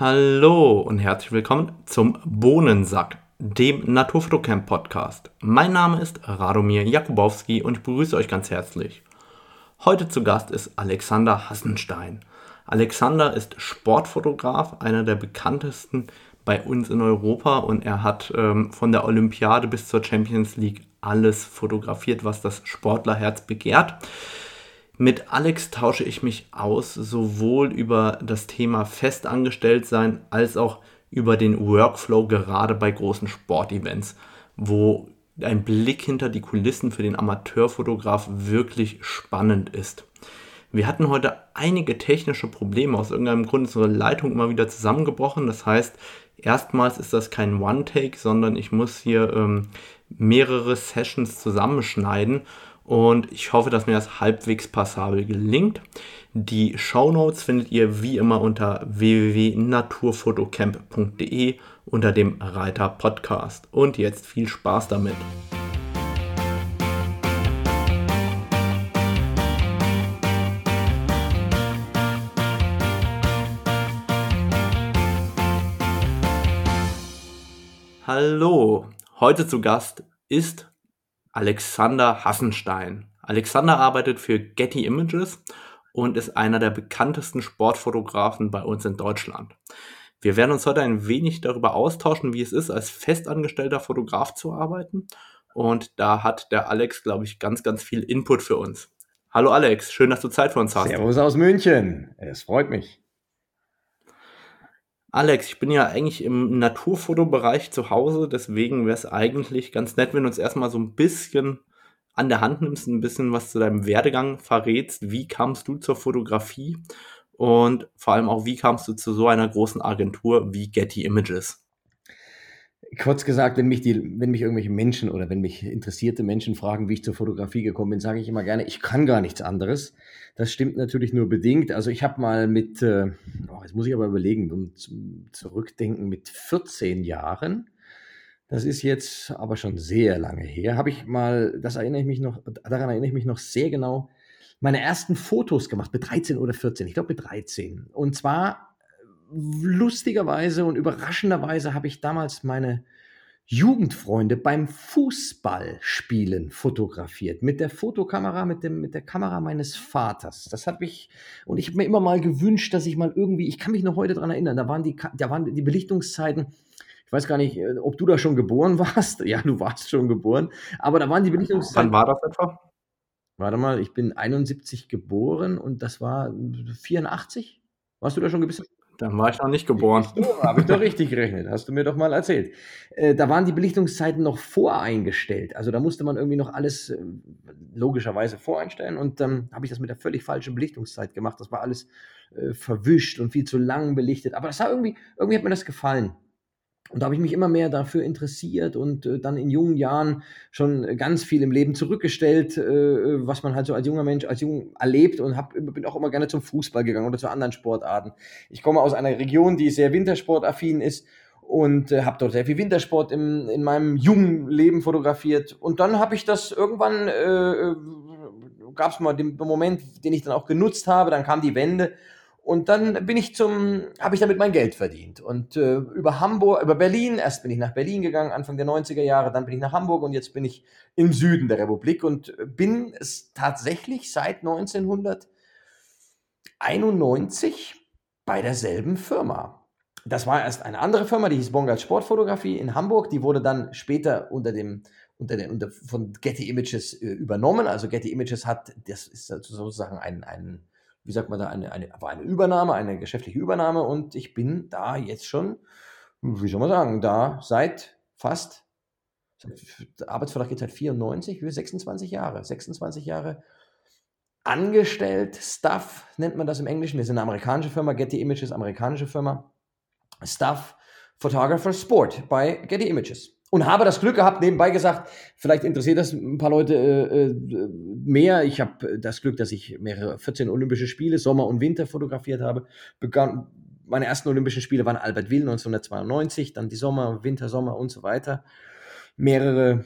Hallo und herzlich willkommen zum Bohnensack, dem Naturfotocamp Podcast. Mein Name ist Radomir Jakubowski und ich begrüße euch ganz herzlich. Heute zu Gast ist Alexander Hassenstein. Alexander ist Sportfotograf, einer der bekanntesten bei uns in Europa und er hat ähm, von der Olympiade bis zur Champions League alles fotografiert, was das Sportlerherz begehrt. Mit Alex tausche ich mich aus, sowohl über das Thema Festangestelltsein als auch über den Workflow gerade bei großen Sportevents, wo ein Blick hinter die Kulissen für den Amateurfotograf wirklich spannend ist. Wir hatten heute einige technische Probleme. Aus irgendeinem Grund ist unsere Leitung immer wieder zusammengebrochen. Das heißt, erstmals ist das kein One-Take, sondern ich muss hier ähm, mehrere Sessions zusammenschneiden und ich hoffe, dass mir das halbwegs passabel gelingt. Die Show Notes findet ihr wie immer unter www.naturfotocamp.de unter dem Reiter Podcast. Und jetzt viel Spaß damit. Hallo, heute zu Gast ist Alexander Hassenstein. Alexander arbeitet für Getty Images und ist einer der bekanntesten Sportfotografen bei uns in Deutschland. Wir werden uns heute ein wenig darüber austauschen, wie es ist, als festangestellter Fotograf zu arbeiten. Und da hat der Alex, glaube ich, ganz, ganz viel Input für uns. Hallo Alex, schön, dass du Zeit für uns hast. Servus aus München. Es freut mich. Alex, ich bin ja eigentlich im Naturfotobereich zu Hause, deswegen wäre es eigentlich ganz nett, wenn du uns erstmal so ein bisschen an der Hand nimmst, ein bisschen was zu deinem Werdegang verrätst. Wie kamst du zur Fotografie und vor allem auch, wie kamst du zu so einer großen Agentur wie Getty Images? Kurz gesagt, wenn mich, die, wenn mich irgendwelche Menschen oder wenn mich interessierte Menschen fragen, wie ich zur Fotografie gekommen bin, sage ich immer gerne, ich kann gar nichts anderes. Das stimmt natürlich nur bedingt. Also ich habe mal mit, äh, oh, jetzt muss ich aber überlegen, um zurückdenken, mit 14 Jahren, das ist jetzt aber schon sehr lange her, habe ich mal, das erinnere ich mich noch, daran erinnere ich mich noch sehr genau, meine ersten Fotos gemacht, mit 13 oder 14, ich glaube mit 13. Und zwar lustigerweise und überraschenderweise habe ich damals meine Jugendfreunde beim Fußballspielen fotografiert. Mit der Fotokamera, mit, dem, mit der Kamera meines Vaters. Das habe ich, und ich habe mir immer mal gewünscht, dass ich mal irgendwie, ich kann mich noch heute daran erinnern, da waren die, da waren die Belichtungszeiten, ich weiß gar nicht, äh, ob du da schon geboren warst. Ja, du warst schon geboren. Aber da waren die Belichtungszeiten. Wann war das etwa? Warte mal, ich bin 71 geboren und das war 84. Warst du da schon gebissen? Dann war ich noch nicht geboren. So, Habe ich doch richtig gerechnet, hast du mir doch mal erzählt. Äh, da waren die Belichtungszeiten noch voreingestellt. Also da musste man irgendwie noch alles äh, logischerweise voreinstellen. Und dann habe ich das mit der völlig falschen Belichtungszeit gemacht. Das war alles äh, verwischt und viel zu lang belichtet. Aber das war irgendwie, irgendwie hat mir das gefallen. Und da habe ich mich immer mehr dafür interessiert und äh, dann in jungen Jahren schon ganz viel im Leben zurückgestellt, äh, was man halt so als junger Mensch, als jung erlebt und hab, bin auch immer gerne zum Fußball gegangen oder zu anderen Sportarten. Ich komme aus einer Region, die sehr wintersportaffin ist und äh, habe dort sehr viel Wintersport im, in meinem jungen Leben fotografiert. Und dann habe ich das irgendwann, äh, äh gab es mal den Moment, den ich dann auch genutzt habe, dann kam die Wende und dann bin ich zum, habe ich damit mein Geld verdient. Und äh, über Hamburg, über Berlin, erst bin ich nach Berlin gegangen, Anfang der 90er Jahre, dann bin ich nach Hamburg und jetzt bin ich im Süden der Republik und bin es tatsächlich seit 1991 bei derselben Firma. Das war erst eine andere Firma, die hieß Bongard Sportfotografie in Hamburg. Die wurde dann später unter dem, unter den, unter, von Getty Images äh, übernommen. Also Getty Images hat, das ist sozusagen ein, ein wie sagt man da, eine, eine, war eine Übernahme, eine geschäftliche Übernahme und ich bin da jetzt schon, wie soll man sagen, da seit fast, der Arbeitsvertrag geht seit 94, 26 Jahre, 26 Jahre angestellt, Staff nennt man das im Englischen, wir sind eine amerikanische Firma, Getty Images, amerikanische Firma, Staff Photographer Sport bei Getty Images und habe das Glück gehabt, nebenbei gesagt, vielleicht interessiert das ein paar Leute äh, äh mehr. Ich habe das Glück, dass ich mehrere 14 Olympische Spiele, Sommer und Winter fotografiert habe. Begann, meine ersten Olympischen Spiele waren Albert Will 1992, dann die Sommer, Winter, Sommer und so weiter. Mehrere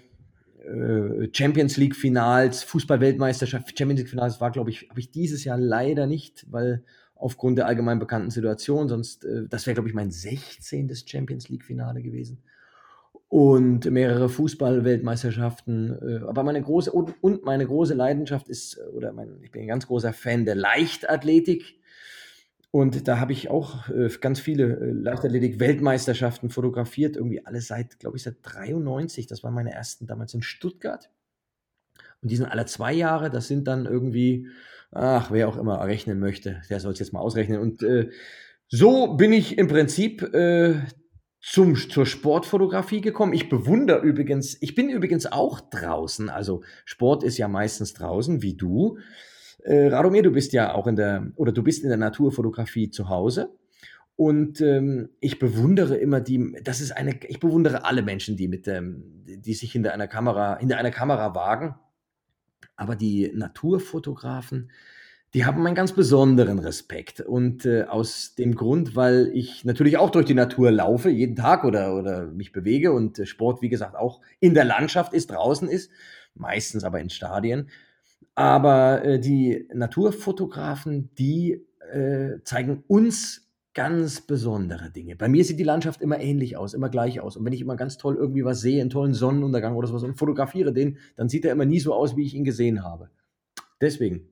äh, Champions League Finals, Fußball-Weltmeisterschaft, Champions League Finals war, glaube ich, habe ich dieses Jahr leider nicht, weil aufgrund der allgemein bekannten Situation. Sonst, äh, das wäre, glaube ich, mein 16. Champions League-Finale gewesen. Und mehrere Fußball-Weltmeisterschaften. Äh, aber meine große, und, meine große Leidenschaft ist, äh, oder mein, ich bin ein ganz großer Fan der Leichtathletik. Und da habe ich auch äh, ganz viele Leichtathletik-Weltmeisterschaften fotografiert, irgendwie alle seit, glaube ich, seit 93. Das waren meine ersten damals in Stuttgart. Und die sind alle zwei Jahre. Das sind dann irgendwie, ach, wer auch immer rechnen möchte, der soll es jetzt mal ausrechnen. Und äh, so bin ich im Prinzip äh, zum, zur Sportfotografie gekommen. Ich bewundere übrigens, ich bin übrigens auch draußen. Also Sport ist ja meistens draußen, wie du. Äh, Radomir, du bist ja auch in der, oder du bist in der Naturfotografie zu Hause. Und ähm, ich bewundere immer die, das ist eine, ich bewundere alle Menschen, die mit, ähm, die sich hinter einer Kamera, hinter einer Kamera wagen. Aber die Naturfotografen, die haben einen ganz besonderen Respekt. Und äh, aus dem Grund, weil ich natürlich auch durch die Natur laufe, jeden Tag oder, oder mich bewege und äh, Sport, wie gesagt, auch in der Landschaft ist, draußen ist, meistens aber in Stadien. Aber äh, die Naturfotografen, die äh, zeigen uns ganz besondere Dinge. Bei mir sieht die Landschaft immer ähnlich aus, immer gleich aus. Und wenn ich immer ganz toll irgendwie was sehe, einen tollen Sonnenuntergang oder sowas und fotografiere den, dann sieht er immer nie so aus, wie ich ihn gesehen habe. Deswegen,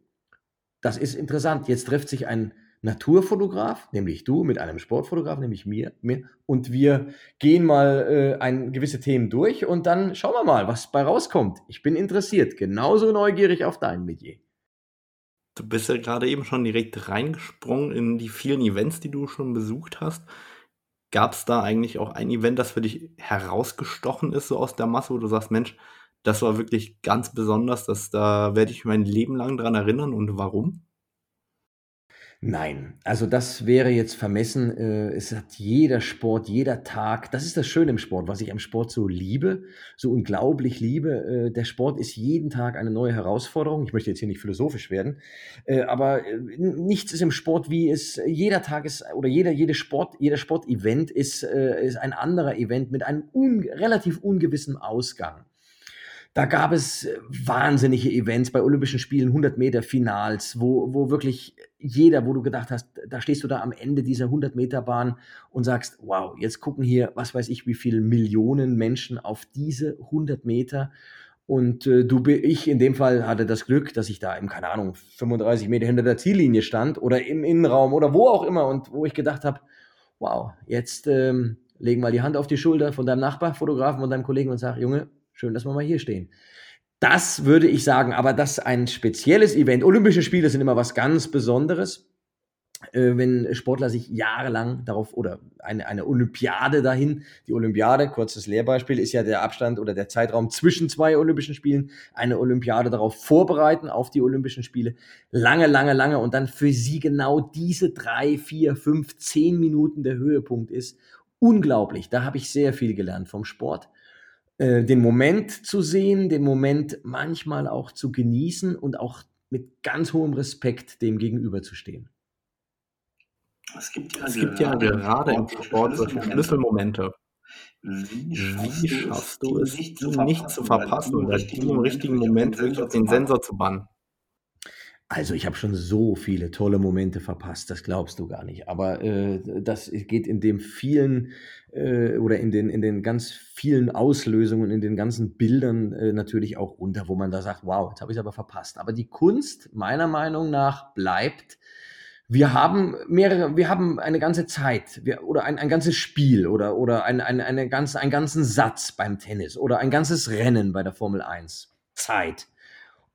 das ist interessant. Jetzt trifft sich ein Naturfotograf, nämlich du, mit einem Sportfotograf, nämlich mir, mir und wir gehen mal äh, ein, gewisse Themen durch und dann schauen wir mal, was bei rauskommt. Ich bin interessiert, genauso neugierig auf dein Metier. Du bist ja gerade eben schon direkt reingesprungen in die vielen Events, die du schon besucht hast. Gab es da eigentlich auch ein Event, das für dich herausgestochen ist, so aus der Masse, wo du sagst, Mensch, das war wirklich ganz besonders, dass da werde ich mein Leben lang dran erinnern und warum? Nein, also das wäre jetzt vermessen. Äh, es hat jeder Sport, jeder Tag. Das ist das Schöne im Sport, was ich am Sport so liebe, so unglaublich liebe. Äh, der Sport ist jeden Tag eine neue Herausforderung. Ich möchte jetzt hier nicht philosophisch werden, äh, aber nichts ist im Sport wie es jeder Tag ist oder jeder jede Sport jeder Sportevent ist ist ein anderer Event mit einem un, relativ ungewissen Ausgang. Da gab es wahnsinnige Events bei Olympischen Spielen, 100 Meter Finals, wo, wo wirklich jeder, wo du gedacht hast, da stehst du da am Ende dieser 100 Meter Bahn und sagst, wow, jetzt gucken hier, was weiß ich, wie viele Millionen Menschen auf diese 100 Meter. Und äh, du, ich in dem Fall hatte das Glück, dass ich da im, keine Ahnung, 35 Meter hinter der Ziellinie stand oder im Innenraum oder wo auch immer und wo ich gedacht habe, wow, jetzt ähm, legen mal die Hand auf die Schulter von deinem Nachbar, Fotografen, von deinem Kollegen und sag, Junge, Schön, dass wir mal hier stehen. Das würde ich sagen, aber das ist ein spezielles Event. Olympische Spiele sind immer was ganz Besonderes. Äh, wenn Sportler sich jahrelang darauf oder eine, eine Olympiade dahin, die Olympiade, kurzes Lehrbeispiel, ist ja der Abstand oder der Zeitraum zwischen zwei Olympischen Spielen, eine Olympiade darauf vorbereiten, auf die Olympischen Spiele, lange, lange, lange und dann für sie genau diese drei, vier, fünf, zehn Minuten der Höhepunkt ist. Unglaublich. Da habe ich sehr viel gelernt vom Sport. Äh, den Moment zu sehen, den Moment manchmal auch zu genießen und auch mit ganz hohem Respekt dem gegenüberzustehen. Es gibt ja, es gibt ja gerade im Sport solche Schlüsselmomente. Wie schaffst, Wie schaffst du es, die nicht zu verpassen oder die im richtigen Moment wirklich auf den Sensor zu bannen? Also ich habe schon so viele tolle Momente verpasst, das glaubst du gar nicht. Aber äh, das geht in dem vielen äh, oder in den, in den ganz vielen Auslösungen, in den ganzen Bildern äh, natürlich auch unter, wo man da sagt, wow, jetzt habe ich es aber verpasst. Aber die Kunst meiner Meinung nach bleibt, wir haben mehrere, wir haben eine ganze Zeit wir, oder ein, ein ganzes Spiel oder, oder ein, ein, eine ganze, einen ganzen Satz beim Tennis oder ein ganzes Rennen bei der Formel 1. Zeit.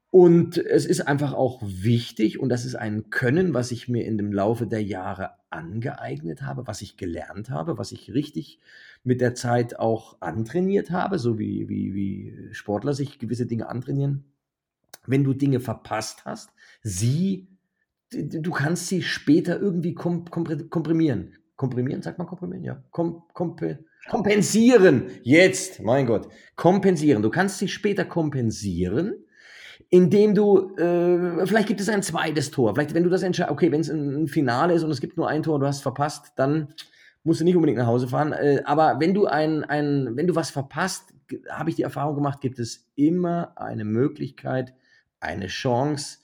Und es ist einfach auch wichtig, und das ist ein Können, was ich mir in dem Laufe der Jahre angeeignet habe, was ich gelernt habe, was ich richtig mit der Zeit auch antrainiert habe, so wie, wie, wie Sportler sich gewisse Dinge antrainieren. Wenn du Dinge verpasst hast, sie, du kannst sie später irgendwie komprimieren. Komprimieren, sagt man komprimieren? Ja. Kom, komp, kompensieren. Jetzt, mein Gott. Kompensieren. Du kannst sie später kompensieren indem du, äh, vielleicht gibt es ein zweites Tor. Vielleicht, wenn du das entscheidest, okay, wenn es ein Finale ist und es gibt nur ein Tor und du hast verpasst, dann musst du nicht unbedingt nach Hause fahren. Äh, aber wenn du ein, ein, wenn du was verpasst, habe ich die Erfahrung gemacht, gibt es immer eine Möglichkeit, eine Chance,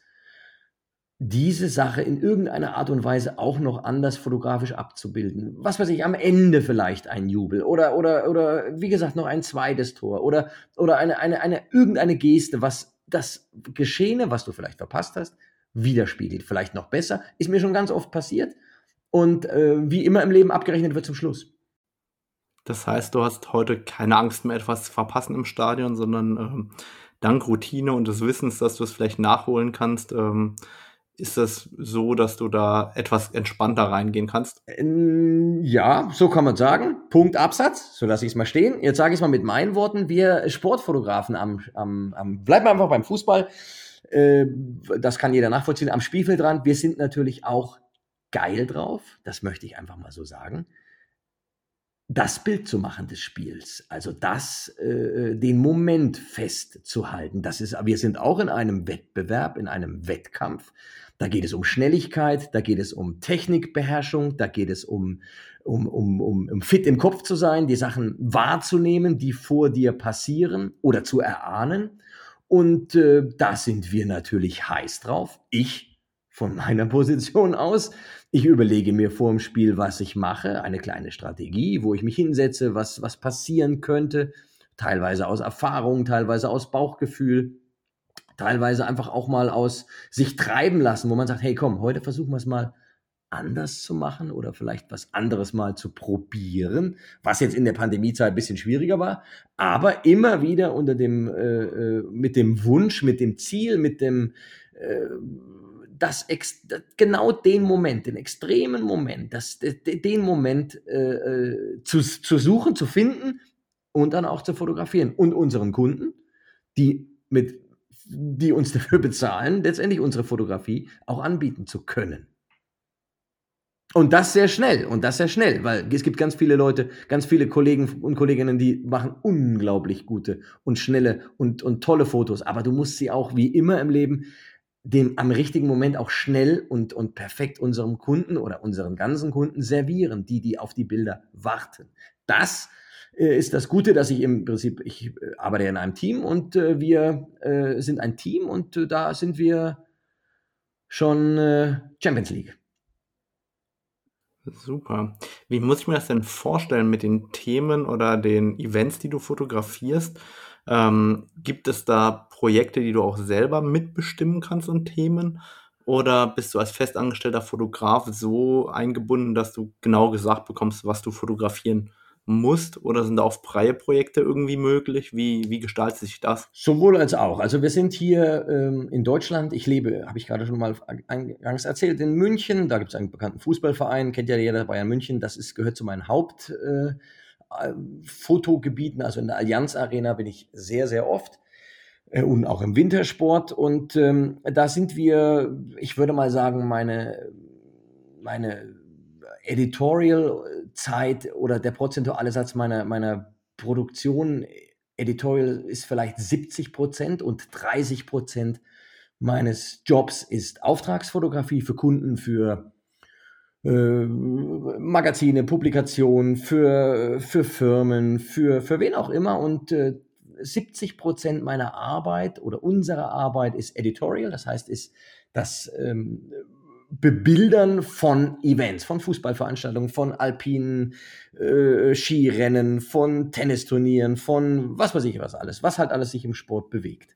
diese Sache in irgendeiner Art und Weise auch noch anders fotografisch abzubilden. Was weiß ich, am Ende vielleicht ein Jubel oder, oder, oder wie gesagt, noch ein zweites Tor oder, oder eine, eine, eine, irgendeine Geste, was das Geschehene, was du vielleicht verpasst hast, widerspiegelt. Vielleicht noch besser. Ist mir schon ganz oft passiert. Und äh, wie immer im Leben abgerechnet wird zum Schluss. Das heißt, du hast heute keine Angst mehr, etwas zu verpassen im Stadion, sondern ähm, dank Routine und des Wissens, dass du es vielleicht nachholen kannst, ähm, ist das so, dass du da etwas entspannter reingehen kannst? Ähm, ja, so kann man sagen. Punkt Absatz, so lasse ich es mal stehen. Jetzt sage ich es mal mit meinen Worten. Wir Sportfotografen am, am, am bleiben wir einfach beim Fußball. Äh, das kann jeder nachvollziehen. Am Spielfeldrand, wir sind natürlich auch geil drauf. Das möchte ich einfach mal so sagen das Bild zu machen des Spiels, also das, äh, den Moment festzuhalten. Das ist, wir sind auch in einem Wettbewerb, in einem Wettkampf. Da geht es um Schnelligkeit, da geht es um Technikbeherrschung, da geht es um, um, um, um, um fit im Kopf zu sein, die Sachen wahrzunehmen, die vor dir passieren oder zu erahnen. Und äh, da sind wir natürlich heiß drauf. Ich von meiner Position aus. Ich überlege mir vor dem Spiel, was ich mache, eine kleine Strategie, wo ich mich hinsetze, was, was passieren könnte, teilweise aus Erfahrung, teilweise aus Bauchgefühl, teilweise einfach auch mal aus sich treiben lassen, wo man sagt, hey komm, heute versuchen wir es mal anders zu machen oder vielleicht was anderes mal zu probieren, was jetzt in der Pandemiezeit ein bisschen schwieriger war, aber immer wieder unter dem, äh, äh mit dem Wunsch, mit dem Ziel, mit dem, äh, das, genau den Moment, den extremen Moment, das, den Moment äh, äh, zu, zu suchen, zu finden und dann auch zu fotografieren. Und unseren Kunden, die, mit, die uns dafür bezahlen, letztendlich unsere Fotografie auch anbieten zu können. Und das sehr schnell und das sehr schnell, weil es gibt ganz viele Leute, ganz viele Kollegen und Kolleginnen, die machen unglaublich gute und schnelle und, und tolle Fotos. Aber du musst sie auch wie immer im Leben dem am richtigen Moment auch schnell und, und perfekt unserem Kunden oder unseren ganzen Kunden servieren, die, die auf die Bilder warten. Das äh, ist das Gute, dass ich im Prinzip, ich äh, arbeite in einem Team und äh, wir äh, sind ein Team und äh, da sind wir schon äh, Champions League. Super. Wie muss ich mir das denn vorstellen mit den Themen oder den Events, die du fotografierst? Ähm, gibt es da Projekte, die du auch selber mitbestimmen kannst und Themen? Oder bist du als festangestellter Fotograf so eingebunden, dass du genau gesagt bekommst, was du fotografieren musst? Oder sind da auch freie Projekte irgendwie möglich? Wie, wie gestaltet sich das? Sowohl als auch. Also wir sind hier ähm, in Deutschland. Ich lebe, habe ich gerade schon mal eingangs erzählt, in München. Da gibt es einen bekannten Fußballverein, kennt ja jeder Bayern München. Das ist, gehört zu meinen Haupt. Äh, Fotogebieten, also in der Allianz Arena bin ich sehr, sehr oft äh, und auch im Wintersport. Und ähm, da sind wir, ich würde mal sagen, meine, meine Editorial-Zeit oder der prozentuale Satz meiner, meiner Produktion, Editorial ist vielleicht 70 Prozent und 30 Prozent meines Jobs ist Auftragsfotografie für Kunden, für äh, Magazine, Publikationen, für, für Firmen, für, für wen auch immer. Und äh, 70 Prozent meiner Arbeit oder unserer Arbeit ist Editorial, das heißt, ist das ähm, Bebildern von Events, von Fußballveranstaltungen, von alpinen äh, Skirennen, von Tennisturnieren, von was weiß ich was alles, was halt alles sich im Sport bewegt.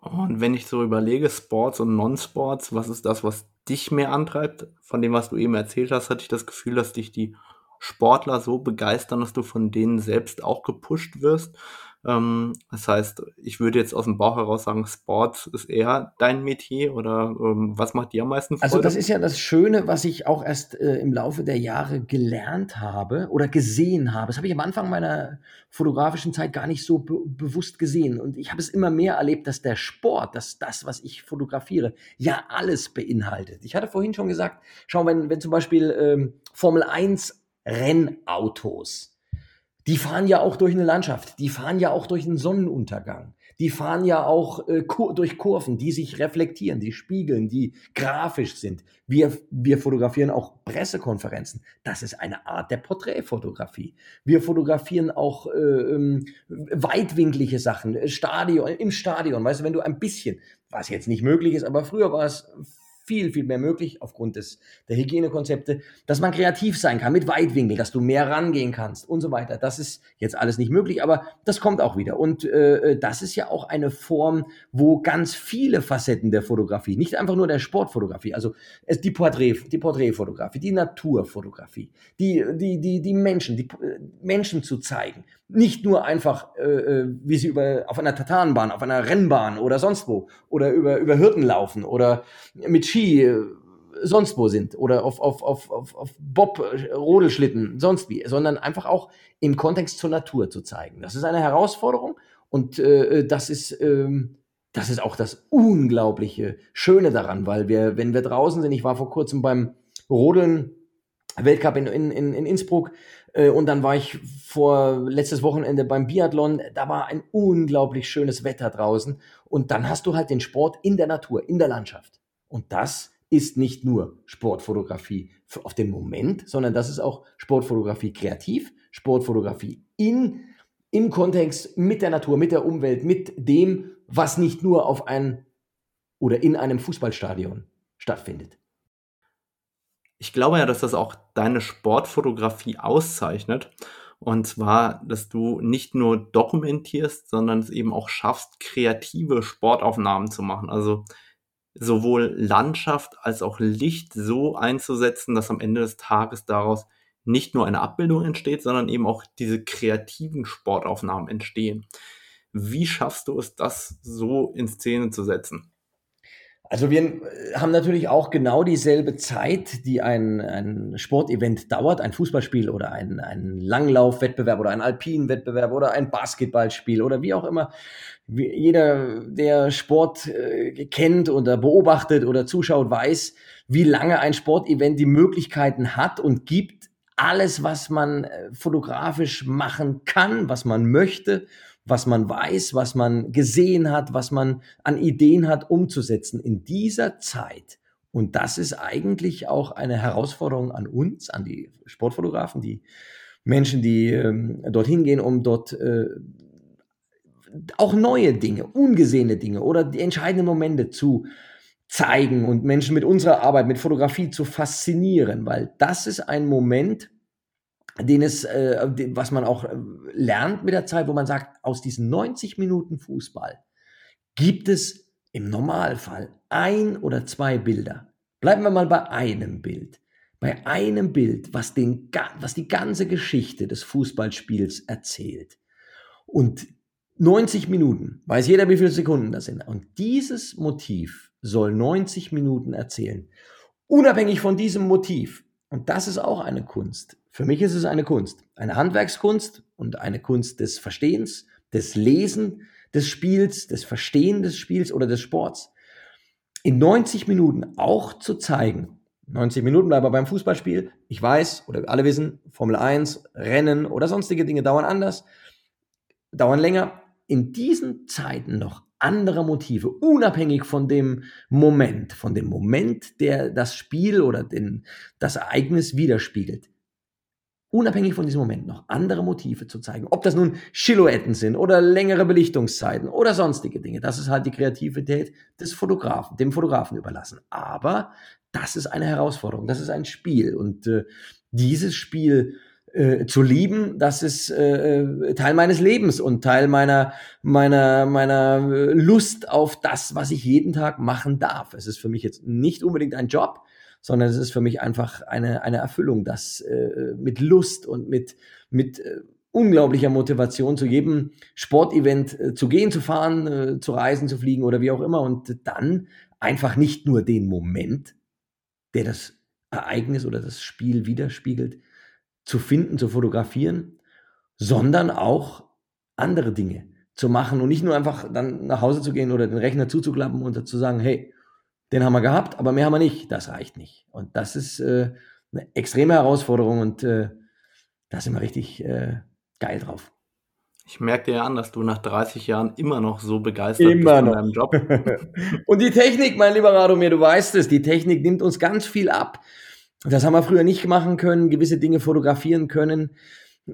Und wenn ich so überlege, Sports und Non-Sports, was ist das, was dich mehr antreibt? Von dem, was du eben erzählt hast, hatte ich das Gefühl, dass dich die Sportler so begeistern, dass du von denen selbst auch gepusht wirst. Ähm, das heißt, ich würde jetzt aus dem Bauch heraus sagen, Sport ist eher dein Metier oder ähm, was macht dir am meisten Freude? Also das ist ja das Schöne, was ich auch erst äh, im Laufe der Jahre gelernt habe oder gesehen habe. Das habe ich am Anfang meiner fotografischen Zeit gar nicht so be bewusst gesehen. Und ich habe es immer mehr erlebt, dass der Sport, dass das, was ich fotografiere, ja alles beinhaltet. Ich hatte vorhin schon gesagt, schau, wenn, wenn zum Beispiel ähm, Formel 1 Rennautos, die fahren ja auch durch eine Landschaft, die fahren ja auch durch einen Sonnenuntergang. Die fahren ja auch äh, kur durch Kurven, die sich reflektieren, die spiegeln, die grafisch sind. Wir, wir fotografieren auch Pressekonferenzen. Das ist eine Art der Porträtfotografie. Wir fotografieren auch äh, ähm, weitwinklige Sachen, Stadion, im Stadion. Weißt du, wenn du ein bisschen, was jetzt nicht möglich ist, aber früher war es viel, viel mehr möglich aufgrund des, der Hygienekonzepte, dass man kreativ sein kann mit Weitwinkel, dass du mehr rangehen kannst und so weiter. Das ist jetzt alles nicht möglich, aber das kommt auch wieder. Und äh, das ist ja auch eine Form, wo ganz viele Facetten der Fotografie, nicht einfach nur der Sportfotografie, also es, die, Porträt, die Porträtfotografie, die Naturfotografie, die, die, die, die Menschen, die Menschen zu zeigen, nicht nur einfach, äh, äh, wie sie über, auf einer Tatanbahn, auf einer Rennbahn oder sonst wo oder über, über Hürden laufen oder mit Ski äh, sonst wo sind oder auf, auf, auf, auf, auf Bob, äh, Rodelschlitten, sonst wie, sondern einfach auch im Kontext zur Natur zu zeigen. Das ist eine Herausforderung und äh, das ist, ähm, das ist auch das unglaubliche Schöne daran, weil wir, wenn wir draußen sind, ich war vor kurzem beim Rodeln Weltcup in, in, in Innsbruck, äh, und dann war ich vor letztes Wochenende beim Biathlon. Da war ein unglaublich schönes Wetter draußen. Und dann hast du halt den Sport in der Natur, in der Landschaft. Und das ist nicht nur Sportfotografie auf den Moment, sondern das ist auch Sportfotografie kreativ, Sportfotografie in, im Kontext mit der Natur, mit der Umwelt, mit dem, was nicht nur auf ein oder in einem Fußballstadion stattfindet. Ich glaube ja, dass das auch deine Sportfotografie auszeichnet. Und zwar, dass du nicht nur dokumentierst, sondern es eben auch schaffst, kreative Sportaufnahmen zu machen. Also sowohl Landschaft als auch Licht so einzusetzen, dass am Ende des Tages daraus nicht nur eine Abbildung entsteht, sondern eben auch diese kreativen Sportaufnahmen entstehen. Wie schaffst du es, das so in Szene zu setzen? Also wir äh, haben natürlich auch genau dieselbe Zeit, die ein, ein Sportevent dauert, ein Fußballspiel oder ein, ein Langlaufwettbewerb oder ein Alpinwettbewerb oder ein Basketballspiel oder wie auch immer. Jeder, der Sport äh, kennt oder beobachtet oder zuschaut, weiß, wie lange ein Sportevent die Möglichkeiten hat und gibt, alles, was man äh, fotografisch machen kann, was man möchte was man weiß, was man gesehen hat, was man an Ideen hat, umzusetzen in dieser Zeit. Und das ist eigentlich auch eine Herausforderung an uns, an die Sportfotografen, die Menschen, die ähm, dorthin gehen, um dort äh, auch neue Dinge, ungesehene Dinge oder die entscheidenden Momente zu zeigen und Menschen mit unserer Arbeit, mit Fotografie zu faszinieren, weil das ist ein Moment, den es, äh, was man auch äh, lernt mit der Zeit, wo man sagt, aus diesen 90 Minuten Fußball gibt es im Normalfall ein oder zwei Bilder. Bleiben wir mal bei einem Bild. Bei einem Bild, was, den, was die ganze Geschichte des Fußballspiels erzählt. Und 90 Minuten, weiß jeder, wie viele Sekunden das sind. Und dieses Motiv soll 90 Minuten erzählen. Unabhängig von diesem Motiv, und das ist auch eine Kunst, für mich ist es eine Kunst, eine Handwerkskunst und eine Kunst des Verstehens, des Lesen des Spiels, des Verstehen des Spiels oder des Sports. In 90 Minuten auch zu zeigen, 90 Minuten bleiben wir beim Fußballspiel. Ich weiß, oder alle wissen, Formel 1, Rennen oder sonstige Dinge dauern anders, dauern länger. In diesen Zeiten noch andere Motive, unabhängig von dem Moment, von dem Moment, der das Spiel oder den, das Ereignis widerspiegelt unabhängig von diesem Moment noch andere Motive zu zeigen. Ob das nun Silhouetten sind oder längere Belichtungszeiten oder sonstige Dinge. Das ist halt die Kreativität des Fotografen, dem Fotografen überlassen. Aber das ist eine Herausforderung, das ist ein Spiel. Und äh, dieses Spiel äh, zu lieben, das ist äh, äh Teil meines Lebens und Teil meiner, meiner, meiner äh, Lust auf das, was ich jeden Tag machen darf. Es ist für mich jetzt nicht unbedingt ein Job, sondern es ist für mich einfach eine, eine Erfüllung, das äh, mit Lust und mit, mit äh, unglaublicher Motivation zu jedem Sportevent äh, zu gehen, zu fahren, äh, zu reisen, zu fliegen oder wie auch immer und dann einfach nicht nur den Moment, der das Ereignis oder das Spiel widerspiegelt, zu finden, zu fotografieren, sondern auch andere Dinge zu machen und nicht nur einfach dann nach Hause zu gehen oder den Rechner zuzuklappen und zu sagen, hey, den haben wir gehabt, aber mehr haben wir nicht. Das reicht nicht. Und das ist äh, eine extreme Herausforderung und äh, da sind wir richtig äh, geil drauf. Ich merke dir ja an, dass du nach 30 Jahren immer noch so begeistert bist Immer bist von deinem Job. Und die Technik, mein lieber Radomir, du weißt es, die Technik nimmt uns ganz viel ab. Das haben wir früher nicht machen können, gewisse Dinge fotografieren können,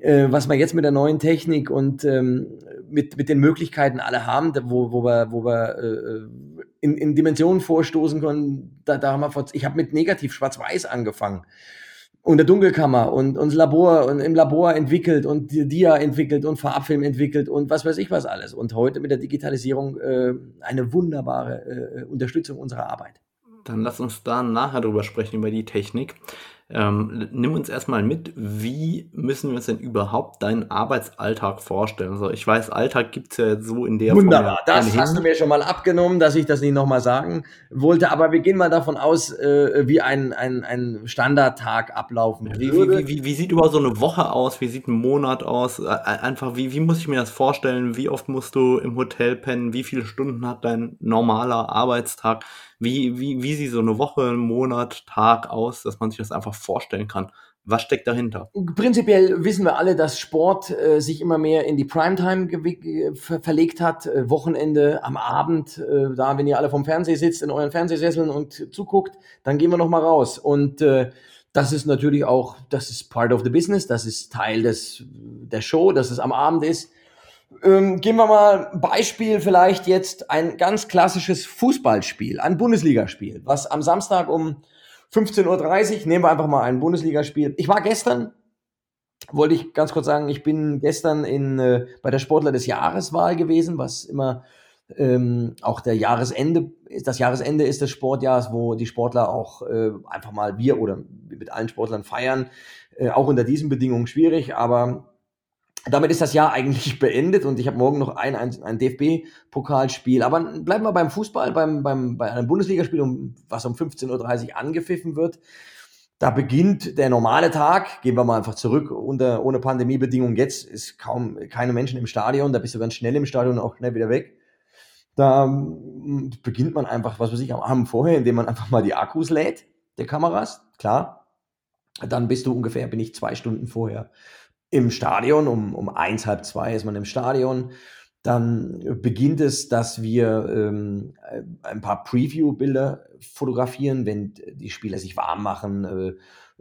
äh, was wir jetzt mit der neuen Technik und ähm, mit, mit den Möglichkeiten alle haben, wo, wo wir, wo wir äh, in, in Dimensionen vorstoßen können. Da, da haben wir vor, ich habe mit negativ schwarz-weiß angefangen und der Dunkelkammer und, das Labor und im Labor entwickelt und Dia entwickelt und Farbfilm entwickelt und was weiß ich was alles. Und heute mit der Digitalisierung äh, eine wunderbare äh, Unterstützung unserer Arbeit. Dann lass uns da nachher drüber sprechen, über die Technik. Ähm, nimm uns erstmal mit, wie müssen wir uns denn überhaupt deinen Arbeitsalltag vorstellen? Also ich weiß, Alltag gibt es ja jetzt so in der Wunderbar, Form das hast du mir schon mal abgenommen, dass ich das nicht nochmal sagen wollte, aber wir gehen mal davon aus, äh, wie ein, ein, ein Standardtag ablaufen Wie, würde. wie, wie, wie sieht überhaupt so eine Woche aus? Wie sieht ein Monat aus? Äh, Einfach, wie, wie muss ich mir das vorstellen? Wie oft musst du im Hotel pennen? Wie viele Stunden hat dein normaler Arbeitstag? Wie, wie, wie sieht so eine Woche, Monat, Tag aus, dass man sich das einfach vorstellen kann? Was steckt dahinter? Prinzipiell wissen wir alle, dass Sport äh, sich immer mehr in die Primetime ver verlegt hat. Äh, Wochenende am Abend, äh, da, wenn ihr alle vom Fernseher sitzt, in euren Fernsehsesseln und zuguckt, dann gehen wir noch mal raus. Und äh, das ist natürlich auch, das ist part of the business, das ist Teil des, der Show, dass es am Abend ist. Ähm, gehen wir mal ein Beispiel vielleicht jetzt ein ganz klassisches Fußballspiel, ein Bundesligaspiel, was am Samstag um 15.30 Uhr, nehmen wir einfach mal ein Bundesligaspiel. Ich war gestern, wollte ich ganz kurz sagen, ich bin gestern in, äh, bei der Sportler des Jahreswahl gewesen, was immer ähm, auch der Jahresende. Das Jahresende ist des Sportjahres, wo die Sportler auch äh, einfach mal wir oder mit allen Sportlern feiern. Äh, auch unter diesen Bedingungen schwierig, aber damit ist das Jahr eigentlich beendet und ich habe morgen noch ein, ein, ein DFB-Pokalspiel. Aber bleiben wir beim Fußball, beim, beim, bei einem Bundesligaspiel, um, was um 15.30 Uhr angepfiffen wird. Da beginnt der normale Tag, gehen wir mal einfach zurück, unter, ohne Pandemiebedingungen. Jetzt ist kaum keine Menschen im Stadion, da bist du ganz schnell im Stadion und auch schnell wieder weg. Da mm, beginnt man einfach, was weiß ich, am Abend vorher, indem man einfach mal die Akkus lädt, der Kameras, klar. Dann bist du ungefähr, bin ich zwei Stunden vorher im Stadion, um, um eins, halb zwei ist man im Stadion. Dann beginnt es, dass wir ähm, ein paar Preview-Bilder fotografieren, wenn die Spieler sich warm machen. Äh,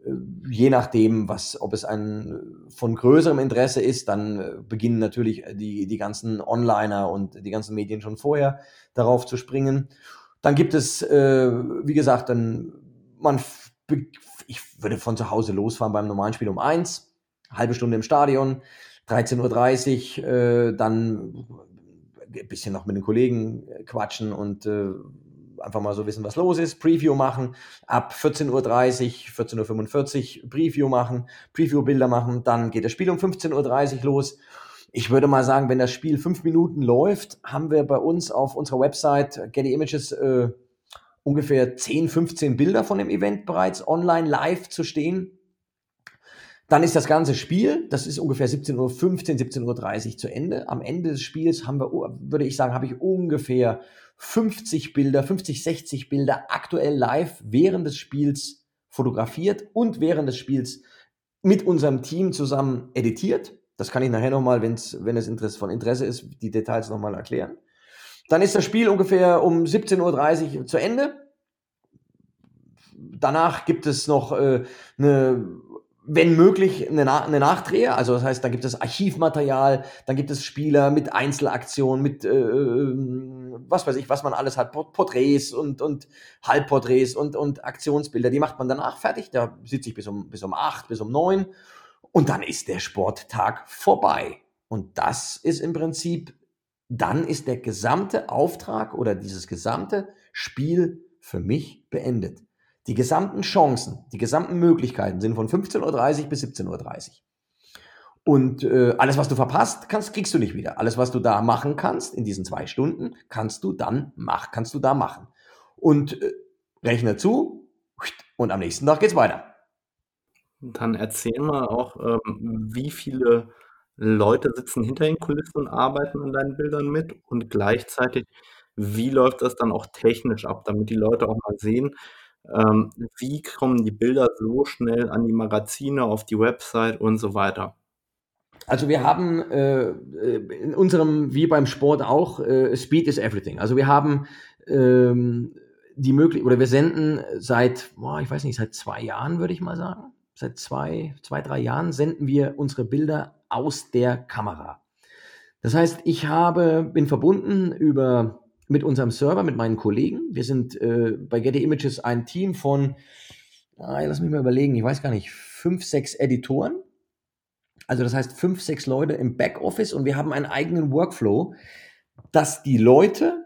äh, je nachdem, was, ob es ein von größerem Interesse ist, dann äh, beginnen natürlich die, die ganzen Onliner und die ganzen Medien schon vorher darauf zu springen. Dann gibt es, äh, wie gesagt, dann man, ich würde von zu Hause losfahren beim normalen Spiel um eins, halbe Stunde im Stadion, 13.30 Uhr, äh, dann ein bisschen noch mit den Kollegen äh, quatschen und äh, einfach mal so wissen, was los ist, Preview machen, ab 14.30 Uhr, 14.45 Uhr Preview machen, Preview-Bilder machen, dann geht das Spiel um 15.30 Uhr los. Ich würde mal sagen, wenn das Spiel fünf Minuten läuft, haben wir bei uns auf unserer Website Getty Images äh, ungefähr 10, 15 Bilder von dem Event bereits online live zu stehen. Dann ist das ganze Spiel, das ist ungefähr 17.15 Uhr, 17.30 Uhr zu Ende. Am Ende des Spiels haben wir, würde ich sagen, habe ich ungefähr 50 Bilder, 50, 60 Bilder aktuell live während des Spiels fotografiert und während des Spiels mit unserem Team zusammen editiert. Das kann ich nachher nochmal, wenn es Interesse, von Interesse ist, die Details nochmal erklären. Dann ist das Spiel ungefähr um 17.30 Uhr zu Ende. Danach gibt es noch äh, eine, wenn möglich, eine, Na eine Nachdrehe. Also das heißt, da gibt es Archivmaterial, dann gibt es Spieler mit Einzelaktionen, mit äh, was weiß ich, was man alles hat, Porträts und, und Halbporträts und, und Aktionsbilder. Die macht man danach fertig. Da sitze ich bis um, bis um acht, bis um neun. Und dann ist der Sporttag vorbei. Und das ist im Prinzip, dann ist der gesamte Auftrag oder dieses gesamte Spiel für mich beendet. Die gesamten Chancen, die gesamten Möglichkeiten sind von 15.30 Uhr bis 17.30 Uhr. Und äh, alles, was du verpasst, kannst, kriegst du nicht wieder. Alles, was du da machen kannst in diesen zwei Stunden, kannst du dann machen, kannst du da machen. Und äh, rechne zu und am nächsten Tag geht's weiter. Dann erzähl mal auch, ähm, wie viele Leute sitzen hinter den Kulissen und arbeiten an deinen Bildern mit und gleichzeitig, wie läuft das dann auch technisch ab, damit die Leute auch mal sehen, ähm, wie kommen die Bilder so schnell an die Magazine, auf die Website und so weiter? Also wir haben äh, in unserem, wie beim Sport auch, äh, Speed is everything. Also wir haben ähm, die Möglichkeit, oder wir senden seit, boah, ich weiß nicht, seit zwei Jahren, würde ich mal sagen. Seit zwei, zwei, drei Jahren senden wir unsere Bilder aus der Kamera. Das heißt, ich habe, bin verbunden über, mit unserem Server, mit meinen Kollegen. Wir sind äh, bei Getty Images ein Team von, ah, lass mich mal überlegen, ich weiß gar nicht, fünf, sechs Editoren also das heißt fünf, sechs Leute im Backoffice und wir haben einen eigenen Workflow, dass die Leute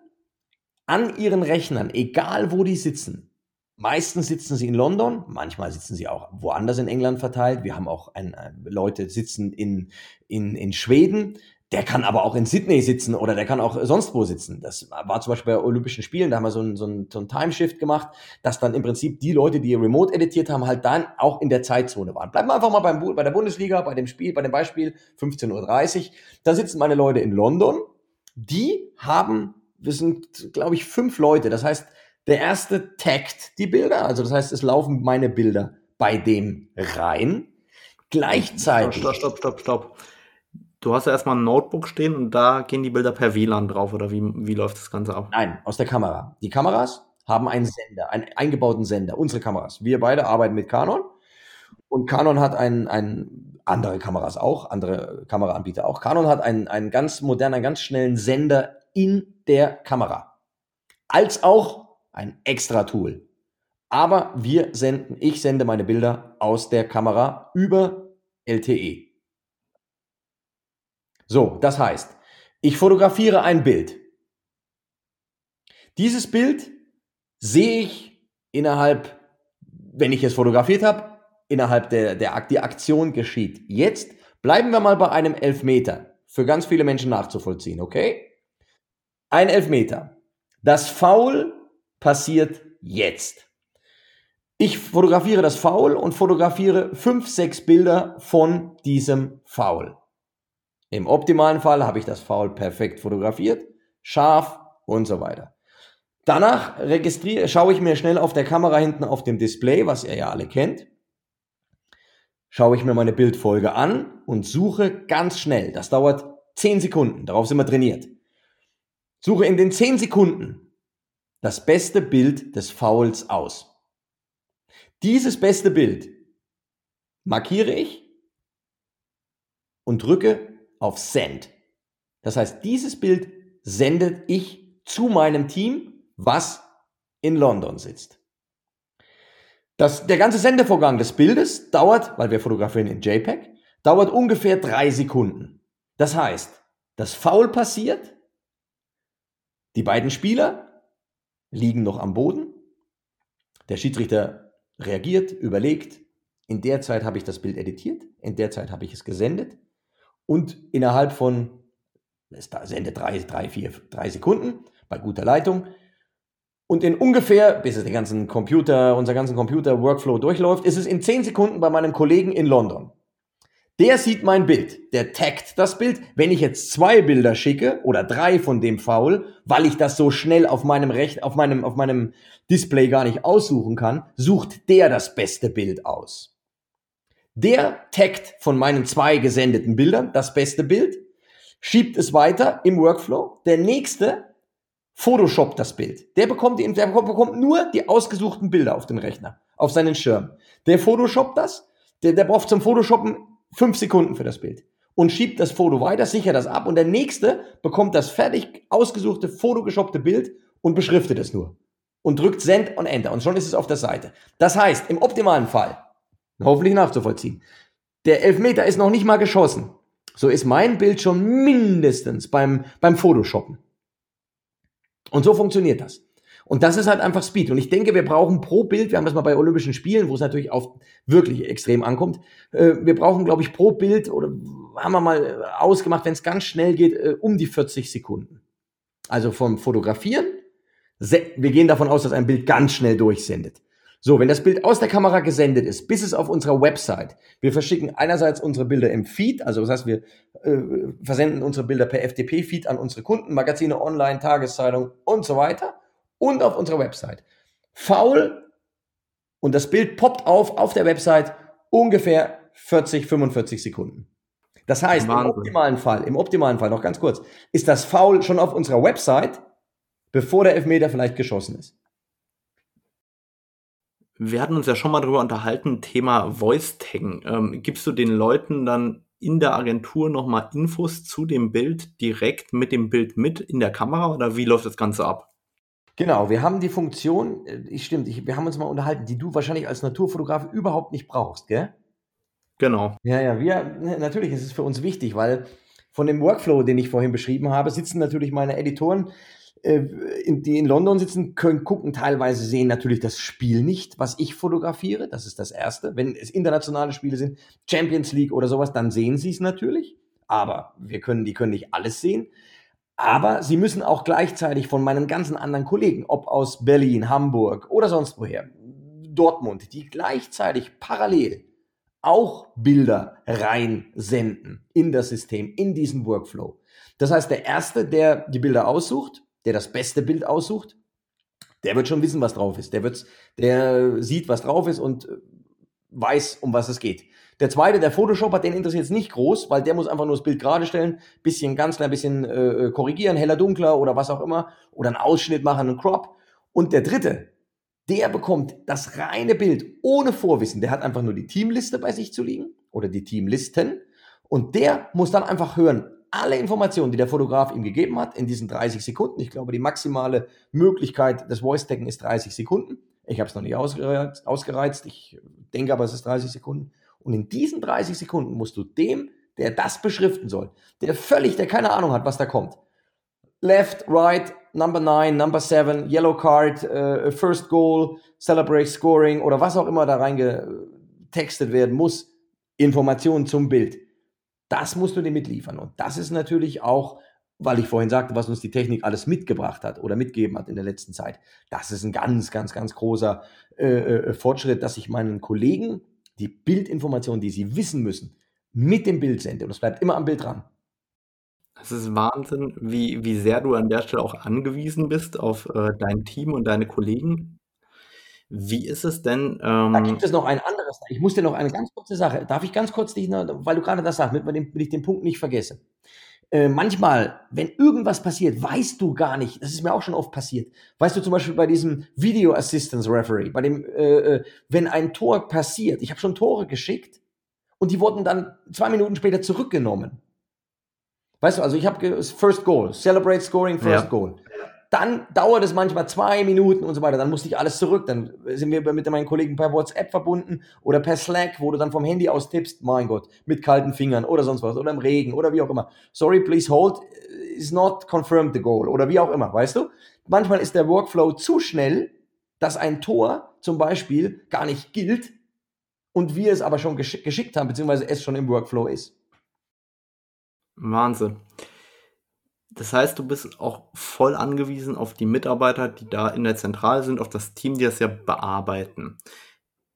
an ihren Rechnern, egal wo die sitzen, meistens sitzen sie in London, manchmal sitzen sie auch woanders in England verteilt. Wir haben auch ein, äh, Leute sitzen in, in, in Schweden. Der kann aber auch in Sydney sitzen oder der kann auch sonst wo sitzen. Das war zum Beispiel bei Olympischen Spielen, da haben wir so ein, so ein, so ein Timeshift gemacht, dass dann im Prinzip die Leute, die remote editiert haben, halt dann auch in der Zeitzone waren. Bleiben wir einfach mal beim, bei der Bundesliga, bei dem Spiel, bei dem Beispiel 15.30 Uhr. Da sitzen meine Leute in London. Die haben, wir sind, glaube ich, fünf Leute. Das heißt, der erste taggt die Bilder, also das heißt, es laufen meine Bilder bei dem rein. Gleichzeitig. Stopp, stopp, stopp, stopp. Du hast ja erstmal ein Notebook stehen und da gehen die Bilder per WLAN drauf oder wie, wie läuft das Ganze ab? Nein, aus der Kamera. Die Kameras haben einen Sender, einen eingebauten Sender, unsere Kameras. Wir beide arbeiten mit Canon und Canon hat ein, ein andere Kameras auch, andere Kameraanbieter auch. Canon hat einen, einen ganz modernen, ganz schnellen Sender in der Kamera. Als auch ein extra Tool. Aber wir senden, ich sende meine Bilder aus der Kamera über LTE. So, das heißt, ich fotografiere ein Bild. Dieses Bild sehe ich innerhalb, wenn ich es fotografiert habe, innerhalb der, der die Aktion geschieht. Jetzt bleiben wir mal bei einem Elfmeter. Für ganz viele Menschen nachzuvollziehen, okay? Ein Elfmeter. Das Foul passiert jetzt. Ich fotografiere das Foul und fotografiere fünf, sechs Bilder von diesem Foul. Im optimalen Fall habe ich das Foul perfekt fotografiert, scharf und so weiter. Danach registriere, schaue ich mir schnell auf der Kamera hinten auf dem Display, was ihr ja alle kennt, schaue ich mir meine Bildfolge an und suche ganz schnell. Das dauert 10 Sekunden, darauf sind wir trainiert. Suche in den 10 Sekunden das beste Bild des Fouls aus. Dieses beste Bild markiere ich und drücke auf Send. Das heißt, dieses Bild sendet ich zu meinem Team, was in London sitzt. Das, der ganze Sendevorgang des Bildes dauert, weil wir fotografieren in JPEG, dauert ungefähr drei Sekunden. Das heißt, das Foul passiert, die beiden Spieler liegen noch am Boden, der Schiedsrichter reagiert, überlegt, in der Zeit habe ich das Bild editiert, in der Zeit habe ich es gesendet und innerhalb von, es sendet drei, drei, vier, drei Sekunden bei guter Leitung. Und in ungefähr, bis es den ganzen Computer, unser ganzen Computer-Workflow durchläuft, ist es in zehn Sekunden bei meinem Kollegen in London. Der sieht mein Bild, der taggt das Bild. Wenn ich jetzt zwei Bilder schicke oder drei von dem Foul, weil ich das so schnell auf meinem Recht, auf meinem, auf meinem Display gar nicht aussuchen kann, sucht der das beste Bild aus. Der taggt von meinen zwei gesendeten Bildern das beste Bild, schiebt es weiter im Workflow. Der nächste Photoshop das Bild. Der bekommt, der bekommt nur die ausgesuchten Bilder auf den Rechner, auf seinen Schirm. Der Photoshop das, der, der braucht zum Photoshoppen fünf Sekunden für das Bild und schiebt das Foto weiter, sichert das ab und der nächste bekommt das fertig ausgesuchte, fotogeshoppte Bild und beschriftet es nur und drückt Send und Enter und schon ist es auf der Seite. Das heißt, im optimalen Fall hoffentlich nachzuvollziehen. Der Elfmeter ist noch nicht mal geschossen. So ist mein Bild schon mindestens beim, beim Photoshoppen. Und so funktioniert das. Und das ist halt einfach Speed. Und ich denke, wir brauchen pro Bild, wir haben das mal bei Olympischen Spielen, wo es natürlich auf wirklich extrem ankommt, äh, wir brauchen, glaube ich, pro Bild, oder haben wir mal ausgemacht, wenn es ganz schnell geht, äh, um die 40 Sekunden. Also vom Fotografieren, wir gehen davon aus, dass ein Bild ganz schnell durchsendet. So, wenn das Bild aus der Kamera gesendet ist, bis es auf unserer Website, wir verschicken einerseits unsere Bilder im Feed, also das heißt, wir äh, versenden unsere Bilder per FTP-Feed an unsere Kunden, Magazine online, Tageszeitung und so weiter und auf unserer Website. Faul und das Bild poppt auf auf der Website ungefähr 40, 45 Sekunden. Das heißt, Wahnsinn. im optimalen Fall, im optimalen Fall, noch ganz kurz, ist das Foul schon auf unserer Website, bevor der Elfmeter vielleicht geschossen ist. Wir hatten uns ja schon mal darüber unterhalten, Thema Voice Taggen. Ähm, gibst du den Leuten dann in der Agentur nochmal Infos zu dem Bild direkt mit dem Bild mit in der Kamera oder wie läuft das Ganze ab? Genau, wir haben die Funktion, äh, ich stimmt, ich, wir haben uns mal unterhalten, die du wahrscheinlich als Naturfotograf überhaupt nicht brauchst, gell? Genau. Ja, ja, wir, natürlich ist es für uns wichtig, weil von dem Workflow, den ich vorhin beschrieben habe, sitzen natürlich meine Editoren, die in London sitzen, können gucken, teilweise sehen natürlich das Spiel nicht, was ich fotografiere. Das ist das Erste. Wenn es internationale Spiele sind, Champions League oder sowas, dann sehen sie es natürlich. Aber wir können, die können nicht alles sehen. Aber sie müssen auch gleichzeitig von meinen ganzen anderen Kollegen, ob aus Berlin, Hamburg oder sonst woher, Dortmund, die gleichzeitig parallel auch Bilder reinsenden in das System, in diesen Workflow. Das heißt, der Erste, der die Bilder aussucht, der das beste Bild aussucht, der wird schon wissen, was drauf ist. Der, wird, der sieht, was drauf ist und weiß, um was es geht. Der zweite, der Photoshopper, den interessiert es nicht groß, weil der muss einfach nur das Bild gerade stellen, bisschen ganz klein, bisschen äh, korrigieren, heller, dunkler oder was auch immer, oder einen Ausschnitt machen, einen Crop. Und der dritte, der bekommt das reine Bild ohne Vorwissen. Der hat einfach nur die Teamliste bei sich zu liegen oder die Teamlisten. Und der muss dann einfach hören, alle Informationen, die der Fotograf ihm gegeben hat, in diesen 30 Sekunden. Ich glaube, die maximale Möglichkeit des Voice-Taggen ist 30 Sekunden. Ich habe es noch nicht ausgereizt, ausgereizt. Ich denke aber, es ist 30 Sekunden. Und in diesen 30 Sekunden musst du dem, der das beschriften soll, der völlig, der keine Ahnung hat, was da kommt, left, right, number 9, number 7, yellow card, uh, first goal, celebrate scoring oder was auch immer da reingetextet werden muss, Informationen zum Bild. Das musst du dir mitliefern. Und das ist natürlich auch, weil ich vorhin sagte, was uns die Technik alles mitgebracht hat oder mitgegeben hat in der letzten Zeit. Das ist ein ganz, ganz, ganz großer äh, äh Fortschritt, dass ich meinen Kollegen die Bildinformationen, die sie wissen müssen, mit dem Bild sende. Und es bleibt immer am Bild dran. Es ist Wahnsinn, wie, wie sehr du an der Stelle auch angewiesen bist auf äh, dein Team und deine Kollegen. Wie ist es denn? Ähm da gibt es noch ein anderes. Ich muss dir noch eine ganz kurze Sache. Darf ich ganz kurz dich, weil du gerade das sagst, damit ich den Punkt nicht vergesse. Äh, manchmal, wenn irgendwas passiert, weißt du gar nicht, das ist mir auch schon oft passiert, weißt du zum Beispiel bei diesem Video Assistance Referee, bei dem, äh, äh wenn ein Tor passiert, ich habe schon Tore geschickt und die wurden dann zwei Minuten später zurückgenommen. Weißt du, also ich habe First Goal, Celebrate Scoring, First ja. Goal. Dann dauert es manchmal zwei Minuten und so weiter. Dann musste ich alles zurück. Dann sind wir mit meinen Kollegen per WhatsApp verbunden oder per Slack, wo du dann vom Handy aus tippst, mein Gott, mit kalten Fingern oder sonst was oder im Regen oder wie auch immer. Sorry, please hold, is not confirmed the goal oder wie auch immer, weißt du? Manchmal ist der Workflow zu schnell, dass ein Tor zum Beispiel gar nicht gilt und wir es aber schon geschick geschickt haben, beziehungsweise es schon im Workflow ist. Wahnsinn. Das heißt, du bist auch voll angewiesen auf die Mitarbeiter, die da in der Zentrale sind, auf das Team, die das ja bearbeiten.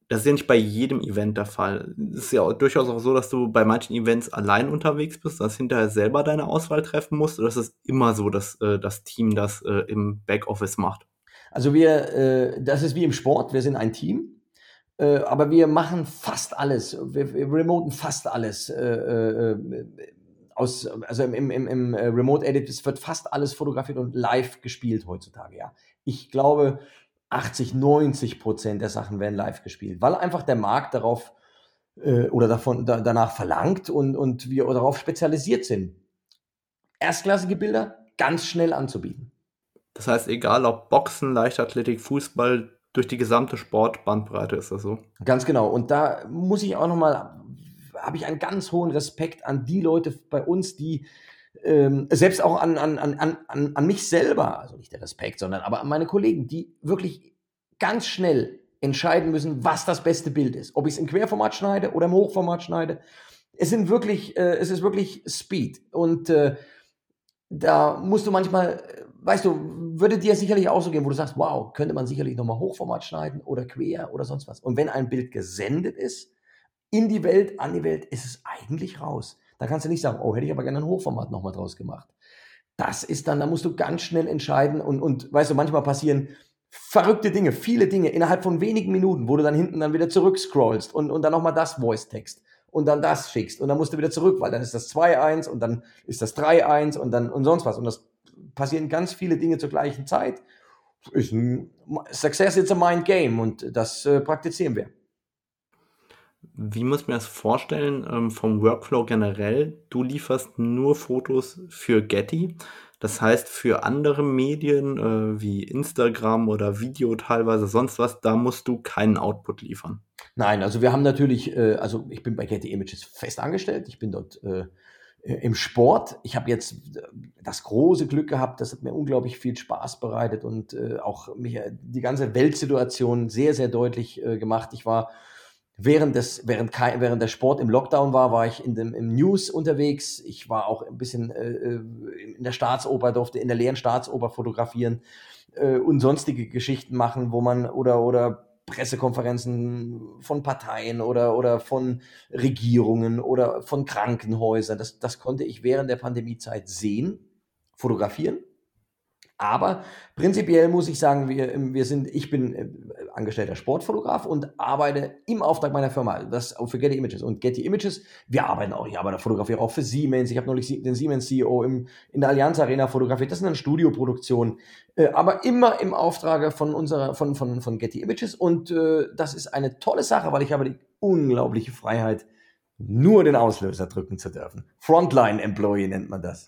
Das ist ja nicht bei jedem Event der Fall. Es ist ja durchaus auch so, dass du bei manchen Events allein unterwegs bist, dass hinterher selber deine Auswahl treffen musst. Oder ist es immer so, dass äh, das Team das äh, im Backoffice macht? Also wir, äh, das ist wie im Sport, wir sind ein Team. Äh, aber wir machen fast alles. Wir, wir remoten fast alles äh, äh, aus, also im, im, im äh, Remote Edit, es wird fast alles fotografiert und live gespielt heutzutage, ja. Ich glaube, 80, 90 Prozent der Sachen werden live gespielt, weil einfach der Markt darauf äh, oder davon, da, danach verlangt und, und wir darauf spezialisiert sind. Erstklassige Bilder ganz schnell anzubieten. Das heißt, egal ob Boxen, Leichtathletik, Fußball, durch die gesamte Sportbandbreite ist das so. Ganz genau. Und da muss ich auch nochmal habe ich einen ganz hohen Respekt an die Leute bei uns, die ähm, selbst auch an, an, an, an, an mich selber, also nicht der Respekt, sondern aber an meine Kollegen, die wirklich ganz schnell entscheiden müssen, was das beste Bild ist. Ob ich es im Querformat schneide oder im Hochformat schneide. Es sind wirklich, äh, es ist wirklich Speed. Und äh, da musst du manchmal, weißt du, würde dir sicherlich auch so gehen, wo du sagst, wow, könnte man sicherlich nochmal Hochformat schneiden oder quer oder sonst was. Und wenn ein Bild gesendet ist, in die Welt, an die Welt, ist es eigentlich raus. Da kannst du nicht sagen, oh, hätte ich aber gerne ein Hochformat nochmal draus gemacht. Das ist dann, da musst du ganz schnell entscheiden und, und weißt du, manchmal passieren verrückte Dinge, viele Dinge innerhalb von wenigen Minuten, wo du dann hinten dann wieder zurückscrollst und, und dann nochmal das Voice-Text und dann das schickst und dann musst du wieder zurück, weil dann ist das 2-1 und dann ist das 3-1 und dann und sonst was. Und das passieren ganz viele Dinge zur gleichen Zeit. Ist ein, Success is a mind game und das äh, praktizieren wir. Wie muss man das vorstellen ähm, vom Workflow generell? Du lieferst nur Fotos für Getty. Das heißt, für andere Medien äh, wie Instagram oder Video teilweise sonst was, da musst du keinen Output liefern. Nein, also wir haben natürlich, äh, also ich bin bei Getty Images fest angestellt. Ich bin dort äh, im Sport. Ich habe jetzt äh, das große Glück gehabt, das hat mir unglaublich viel Spaß bereitet und äh, auch mich äh, die ganze Weltsituation sehr, sehr deutlich gemacht. Ich war während des, während, während der Sport im Lockdown war, war ich in dem, im News unterwegs. Ich war auch ein bisschen äh, äh, in der Staatsoper, durfte in der leeren Staatsoper fotografieren äh, und sonstige Geschichten machen, wo man oder, oder Pressekonferenzen von Parteien oder, oder von Regierungen oder von Krankenhäusern. Das, das konnte ich während der Pandemiezeit sehen, fotografieren aber prinzipiell muss ich sagen, wir, wir sind, ich bin äh, angestellter Sportfotograf und arbeite im Auftrag meiner Firma, das für Getty Images. Und Getty Images, wir arbeiten auch, ich arbeite fotografiere auch für Siemens. Ich habe neulich den Siemens CEO im, in der Allianz Arena fotografiert. Das sind dann Studioproduktionen, äh, aber immer im Auftrag von unserer, von, von, von Getty Images. Und äh, das ist eine tolle Sache, weil ich habe die unglaubliche Freiheit, nur den Auslöser drücken zu dürfen. Frontline Employee nennt man das.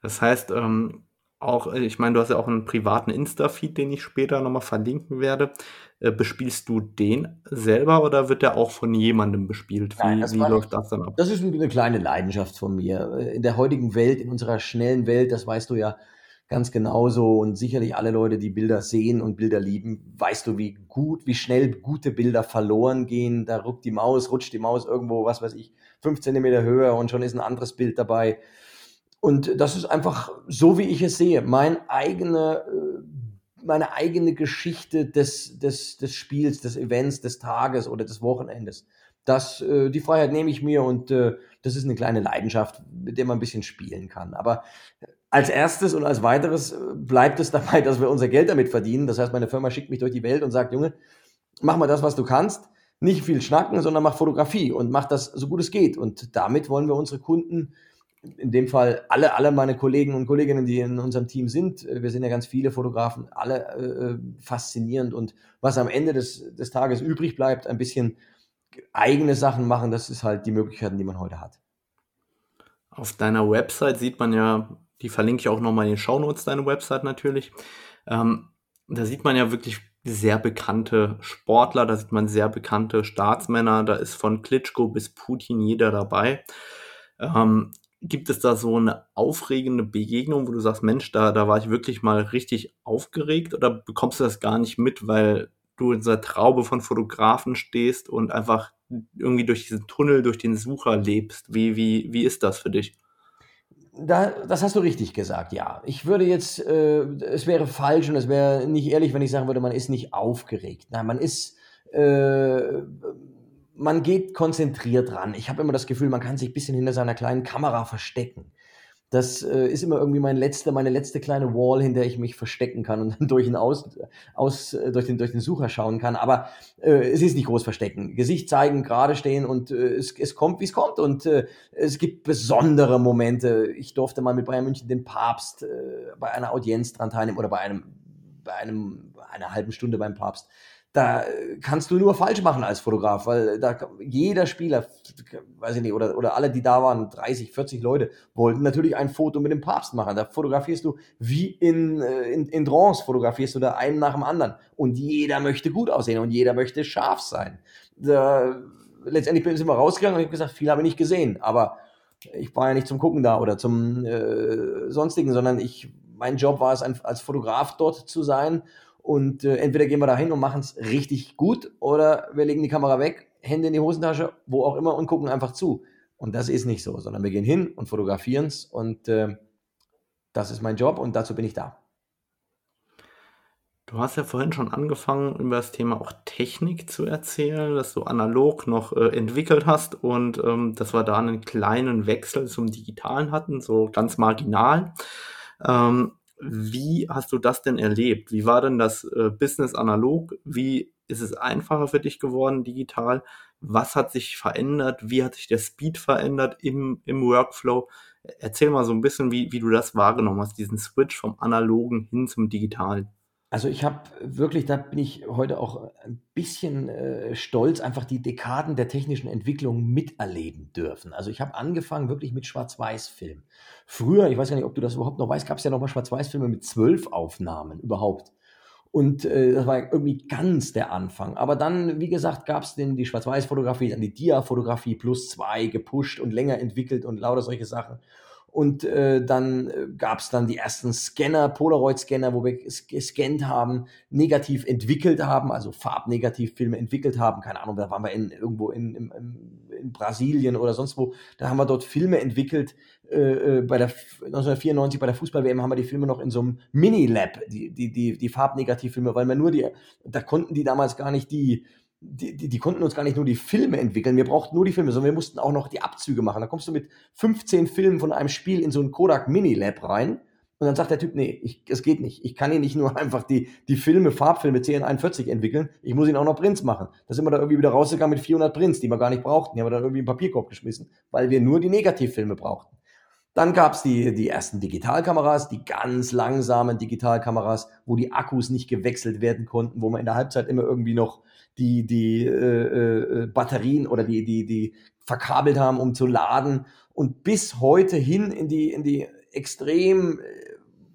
Das heißt, ähm auch, äh, ich meine, du hast ja auch einen privaten Insta-Feed, den ich später nochmal verlinken werde. Äh, bespielst du den selber oder wird der auch von jemandem bespielt? Wie, Nein, wie läuft das dann ab? Das ist eine kleine Leidenschaft von mir. Äh, in der heutigen Welt, in unserer schnellen Welt, das weißt du ja ganz genauso und sicherlich alle Leute, die Bilder sehen und Bilder lieben, weißt du, wie gut, wie schnell gute Bilder verloren gehen. Da ruckt die Maus, rutscht die Maus irgendwo, was weiß ich, fünf Zentimeter höher und schon ist ein anderes Bild dabei. Und das ist einfach so, wie ich es sehe. Mein eigene, äh, meine eigene Geschichte des, des, des Spiels, des Events, des Tages oder des Wochenendes. Das, äh, die Freiheit nehme ich mir und äh, das ist eine kleine Leidenschaft, mit der man ein bisschen spielen kann. Aber als erstes und als weiteres bleibt es dabei, dass wir unser Geld damit verdienen. Das heißt, meine Firma schickt mich durch die Welt und sagt, Junge, mach mal das, was du kannst. Nicht viel schnacken, sondern mach Fotografie und mach das so gut es geht. Und damit wollen wir unsere Kunden in dem Fall alle, alle meine Kollegen und Kolleginnen, die in unserem Team sind, äh, wir sind ja ganz viele Fotografen, alle äh, faszinierend und was am Ende des, des Tages übrig bleibt, ein bisschen eigene Sachen machen, das ist halt die Möglichkeiten, die man heute hat. Auf deiner Website sieht man ja, die verlinke ich auch nochmal in den Shownotes, deine Website natürlich. Ähm, da sieht man ja wirklich sehr bekannte Sportler, da sieht man sehr bekannte Staatsmänner, da ist von Klitschko bis Putin jeder dabei. Ähm, Gibt es da so eine aufregende Begegnung, wo du sagst, Mensch, da, da war ich wirklich mal richtig aufgeregt oder bekommst du das gar nicht mit, weil du in dieser Traube von Fotografen stehst und einfach irgendwie durch diesen Tunnel, durch den Sucher lebst? Wie, wie, wie ist das für dich? Da, das hast du richtig gesagt, ja. Ich würde jetzt, äh, es wäre falsch und es wäre nicht ehrlich, wenn ich sagen würde, man ist nicht aufgeregt. Nein, man ist, äh, man geht konzentriert ran. Ich habe immer das Gefühl, man kann sich ein bisschen hinter seiner kleinen Kamera verstecken. Das äh, ist immer irgendwie mein letzte, meine letzte kleine Wall, hinter der ich mich verstecken kann und dann durch den, Aus, aus, äh, durch den, durch den Sucher schauen kann. Aber äh, es ist nicht groß verstecken. Gesicht zeigen, gerade stehen und äh, es, es kommt, wie es kommt. Und äh, es gibt besondere Momente. Ich durfte mal mit Bayern München den Papst äh, bei einer Audienz dran teilnehmen oder bei einem, bei einem, einer halben Stunde beim Papst da kannst du nur falsch machen als Fotograf, weil da jeder Spieler, weiß ich nicht, oder, oder alle, die da waren, 30, 40 Leute, wollten natürlich ein Foto mit dem Papst machen. Da fotografierst du wie in, äh, in, in Trance, fotografierst du da einen nach dem anderen. Und jeder möchte gut aussehen und jeder möchte scharf sein. Da, letztendlich sind wir rausgegangen und ich habe gesagt, viel habe ich nicht gesehen, aber ich war ja nicht zum Gucken da oder zum äh, sonstigen, sondern ich, mein Job war es, ein, als Fotograf dort zu sein und äh, entweder gehen wir da hin und machen es richtig gut oder wir legen die Kamera weg, Hände in die Hosentasche, wo auch immer und gucken einfach zu. Und das ist nicht so, sondern wir gehen hin und fotografieren es und äh, das ist mein Job und dazu bin ich da. Du hast ja vorhin schon angefangen, über das Thema auch Technik zu erzählen, dass du analog noch äh, entwickelt hast und ähm, dass wir da einen kleinen Wechsel zum Digitalen hatten, so ganz marginal. Ähm, wie hast du das denn erlebt? Wie war denn das äh, Business analog? Wie Ist es einfacher für dich geworden digital? Was hat sich verändert? Wie hat sich der Speed verändert im, im Workflow? Erzähl mal so ein bisschen, wie, wie du das wahrgenommen hast, diesen Switch vom analogen hin zum digitalen. Also ich habe wirklich, da bin ich heute auch ein bisschen äh, stolz, einfach die Dekaden der technischen Entwicklung miterleben dürfen. Also ich habe angefangen wirklich mit Schwarz-Weiß-Film. Früher, ich weiß gar nicht, ob du das überhaupt noch weißt, gab es ja noch mal Schwarz-Weiß-Filme mit zwölf Aufnahmen überhaupt. Und äh, das war irgendwie ganz der Anfang. Aber dann, wie gesagt, gab es die Schwarz-Weiß-Fotografie, dann die Dia-Fotografie plus zwei gepusht und länger entwickelt und lauter solche Sachen. Und äh, dann äh, gab es dann die ersten Scanner, Polaroid-Scanner, wo wir gescannt haben, negativ entwickelt haben, also Farbnegativfilme entwickelt haben. Keine Ahnung, da waren wir in, irgendwo in, in, in Brasilien oder sonst wo. Da haben wir dort Filme entwickelt. Äh, äh bei der 1994 bei der Fußball-WM haben wir die Filme noch in so einem Mini-Lab, die, die, die, die Farbnegativfilme, weil wir nur die, da konnten die damals gar nicht die, die, die, die, konnten uns gar nicht nur die Filme entwickeln, wir brauchten nur die Filme, sondern wir mussten auch noch die Abzüge machen. Da kommst du mit 15 Filmen von einem Spiel in so ein Kodak Mini Lab rein und dann sagt der Typ, nee, ich, es geht nicht. Ich kann hier nicht nur einfach die, die Filme, Farbfilme CN41 entwickeln, ich muss ihn auch noch Prints machen. Da sind wir da irgendwie wieder rausgegangen mit 400 Prints, die wir gar nicht brauchten. Die haben wir dann irgendwie im Papierkorb geschmissen, weil wir nur die Negativfilme brauchten. Dann gab's die, die ersten Digitalkameras, die ganz langsamen Digitalkameras, wo die Akkus nicht gewechselt werden konnten, wo man in der Halbzeit immer irgendwie noch die, die äh, äh, Batterien oder die, die, die verkabelt haben, um zu laden. Und bis heute hin in die, in die extrem äh,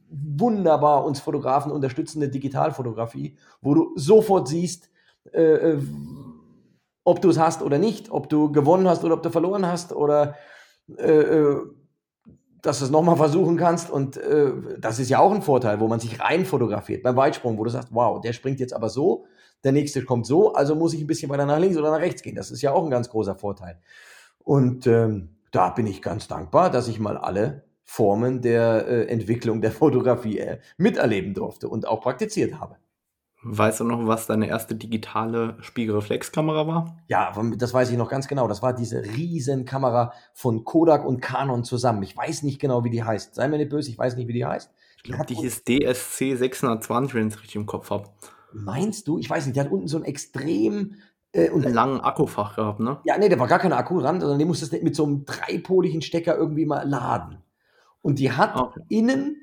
wunderbar uns Fotografen unterstützende Digitalfotografie, wo du sofort siehst, äh, äh, ob du es hast oder nicht, ob du gewonnen hast oder ob du verloren hast oder äh, äh dass du es nochmal versuchen kannst. Und äh, das ist ja auch ein Vorteil, wo man sich rein fotografiert. Beim Weitsprung, wo du sagst, wow, der springt jetzt aber so, der nächste kommt so, also muss ich ein bisschen weiter nach links oder nach rechts gehen. Das ist ja auch ein ganz großer Vorteil. Und ähm, da bin ich ganz dankbar, dass ich mal alle Formen der äh, Entwicklung der Fotografie äh, miterleben durfte und auch praktiziert habe. Weißt du noch, was deine erste digitale Spiegelreflexkamera war? Ja, das weiß ich noch ganz genau. Das war diese Riesenkamera von Kodak und Canon zusammen. Ich weiß nicht genau, wie die heißt. Sei mir nicht böse, ich weiß nicht, wie die heißt. Ich glaube, die hieß DSC 620, wenn ich es richtig im Kopf habe. Meinst du? Ich weiß nicht, der hat unten so ein extrem äh, und, einen langen Akkufach gehabt, ne? Ja, nee, der war gar kein Akku dran, sondern den musstest du mit so einem dreipoligen Stecker irgendwie mal laden. Und die hat okay. innen,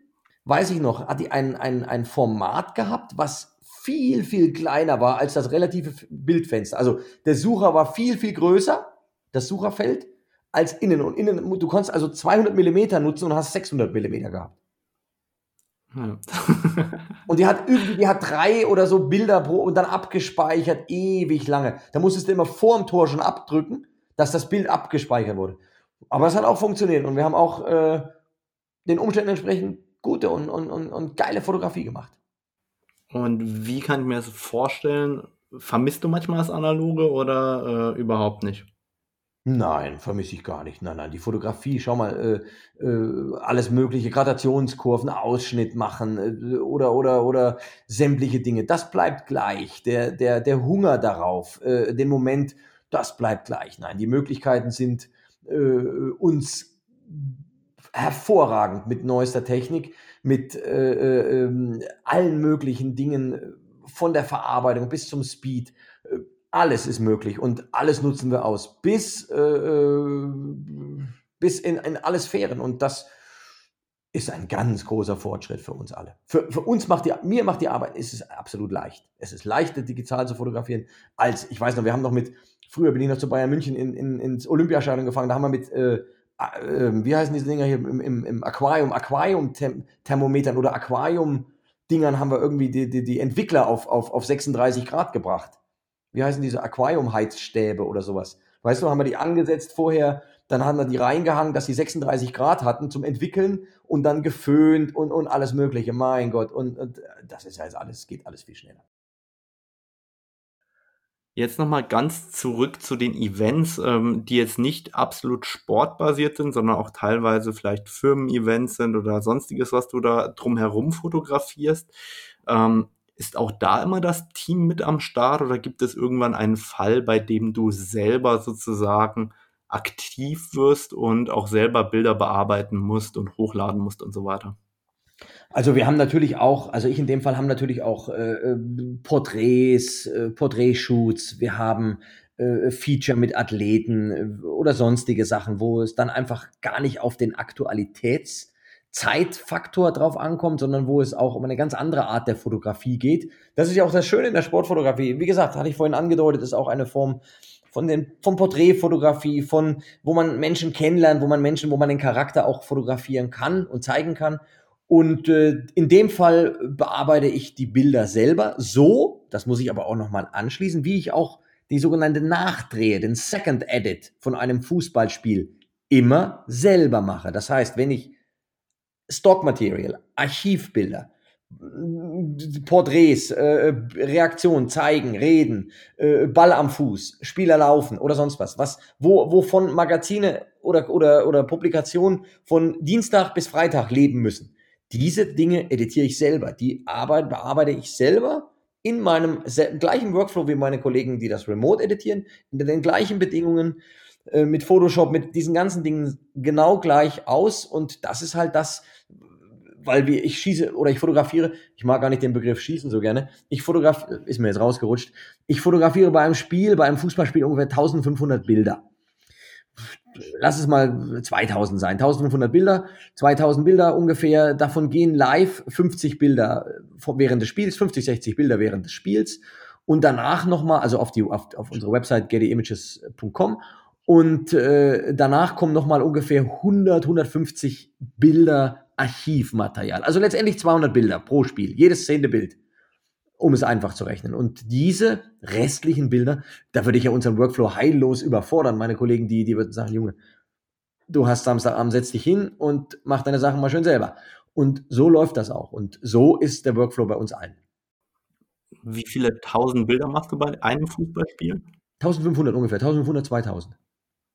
weiß ich noch, hat die ein, ein, ein Format gehabt, was viel, viel kleiner war als das relative Bildfenster. Also der Sucher war viel, viel größer, das Sucherfeld, als innen. Und innen, du konntest also 200 Millimeter nutzen und hast 600 Millimeter gehabt. und die hat irgendwie, die hat drei oder so Bilder pro und dann abgespeichert, ewig lange. Da musstest du immer vor dem Tor schon abdrücken, dass das Bild abgespeichert wurde. Aber es hat auch funktioniert und wir haben auch äh, den Umständen entsprechend gute und, und, und, und geile Fotografie gemacht. Und wie kann ich mir das vorstellen? Vermisst du manchmal das Analoge oder äh, überhaupt nicht? Nein, vermisse ich gar nicht. Nein, nein, die Fotografie, schau mal, äh, äh, alles mögliche, Gradationskurven, Ausschnitt machen äh, oder oder oder sämtliche Dinge, das bleibt gleich. Der der der Hunger darauf, äh, den Moment, das bleibt gleich. Nein, die Möglichkeiten sind äh, uns hervorragend mit neuester Technik, mit äh, äh, ähm, allen möglichen Dingen von der Verarbeitung bis zum Speed alles ist möglich und alles nutzen wir aus, bis, äh, äh, bis in, in alle Sphären. Und das ist ein ganz großer Fortschritt für uns alle. Für, für uns macht die, mir macht die Arbeit, ist es absolut leicht. Es ist leichter, digital zu fotografieren, als, ich weiß noch, wir haben noch mit, früher bin ich noch zu Bayern München in, in, ins Olympiastadion gefangen, da haben wir mit, äh, äh, wie heißen diese Dinger hier, im, im, im Aquarium, Aquarium-Thermometern oder Aquarium-Dingern haben wir irgendwie die, die, die Entwickler auf, auf, auf 36 Grad gebracht wie heißen diese Aquarium-Heizstäbe oder sowas. Weißt du, haben wir die angesetzt vorher, dann haben wir die reingehangen, dass sie 36 Grad hatten zum Entwickeln und dann geföhnt und, und alles Mögliche. Mein Gott, und, und das ist ja jetzt alles, geht alles viel schneller. Jetzt nochmal ganz zurück zu den Events, ähm, die jetzt nicht absolut sportbasiert sind, sondern auch teilweise vielleicht Firmen-Events sind oder sonstiges, was du da drumherum fotografierst. Ähm, ist auch da immer das Team mit am Start oder gibt es irgendwann einen Fall, bei dem du selber sozusagen aktiv wirst und auch selber Bilder bearbeiten musst und hochladen musst und so weiter? Also wir haben natürlich auch, also ich in dem Fall haben natürlich auch äh, äh Porträts, äh, Porträtshoots, wir haben äh, Feature mit Athleten äh, oder sonstige Sachen, wo es dann einfach gar nicht auf den Aktualitätszeitfaktor drauf ankommt, sondern wo es auch um eine ganz andere Art der Fotografie geht. Das ist ja auch das Schöne in der Sportfotografie. Wie gesagt, hatte ich vorhin angedeutet, ist auch eine Form von den, von Porträtfotografie, von, wo man Menschen kennenlernt, wo man Menschen, wo man den Charakter auch fotografieren kann und zeigen kann. Und äh, in dem Fall bearbeite ich die Bilder selber so, das muss ich aber auch nochmal anschließen, wie ich auch die sogenannte Nachdrehe, den Second Edit von einem Fußballspiel immer selber mache. Das heißt, wenn ich Stockmaterial, Archivbilder, Porträts, äh, Reaktionen zeigen, reden, äh, Ball am Fuß, Spieler laufen oder sonst was, was wo, wovon Magazine oder, oder, oder Publikationen von Dienstag bis Freitag leben müssen. Diese Dinge editiere ich selber, die Arbeit bearbeite ich selber in meinem gleichen Workflow wie meine Kollegen, die das remote editieren, unter den gleichen Bedingungen, äh, mit Photoshop, mit diesen ganzen Dingen genau gleich aus. Und das ist halt das, weil wir, ich schieße oder ich fotografiere, ich mag gar nicht den Begriff schießen so gerne. Ich fotografiere, ist mir jetzt rausgerutscht. Ich fotografiere bei einem Spiel, bei einem Fußballspiel ungefähr 1500 Bilder lass es mal 2000 sein, 1500 Bilder, 2000 Bilder ungefähr, davon gehen live 50 Bilder während des Spiels, 50, 60 Bilder während des Spiels. Und danach nochmal, also auf, die, auf, auf unsere Website gettyimages.com und äh, danach kommen nochmal ungefähr 100, 150 Bilder Archivmaterial. Also letztendlich 200 Bilder pro Spiel, jedes zehnte Bild um es einfach zu rechnen. Und diese restlichen Bilder, da würde ich ja unseren Workflow heillos überfordern. Meine Kollegen, die, die würden sagen, Junge, du hast Samstagabend, setz dich hin und mach deine Sachen mal schön selber. Und so läuft das auch. Und so ist der Workflow bei uns allen. Wie viele tausend Bilder machst du bei einem Fußballspiel? 1500 ungefähr, 1500, 2000.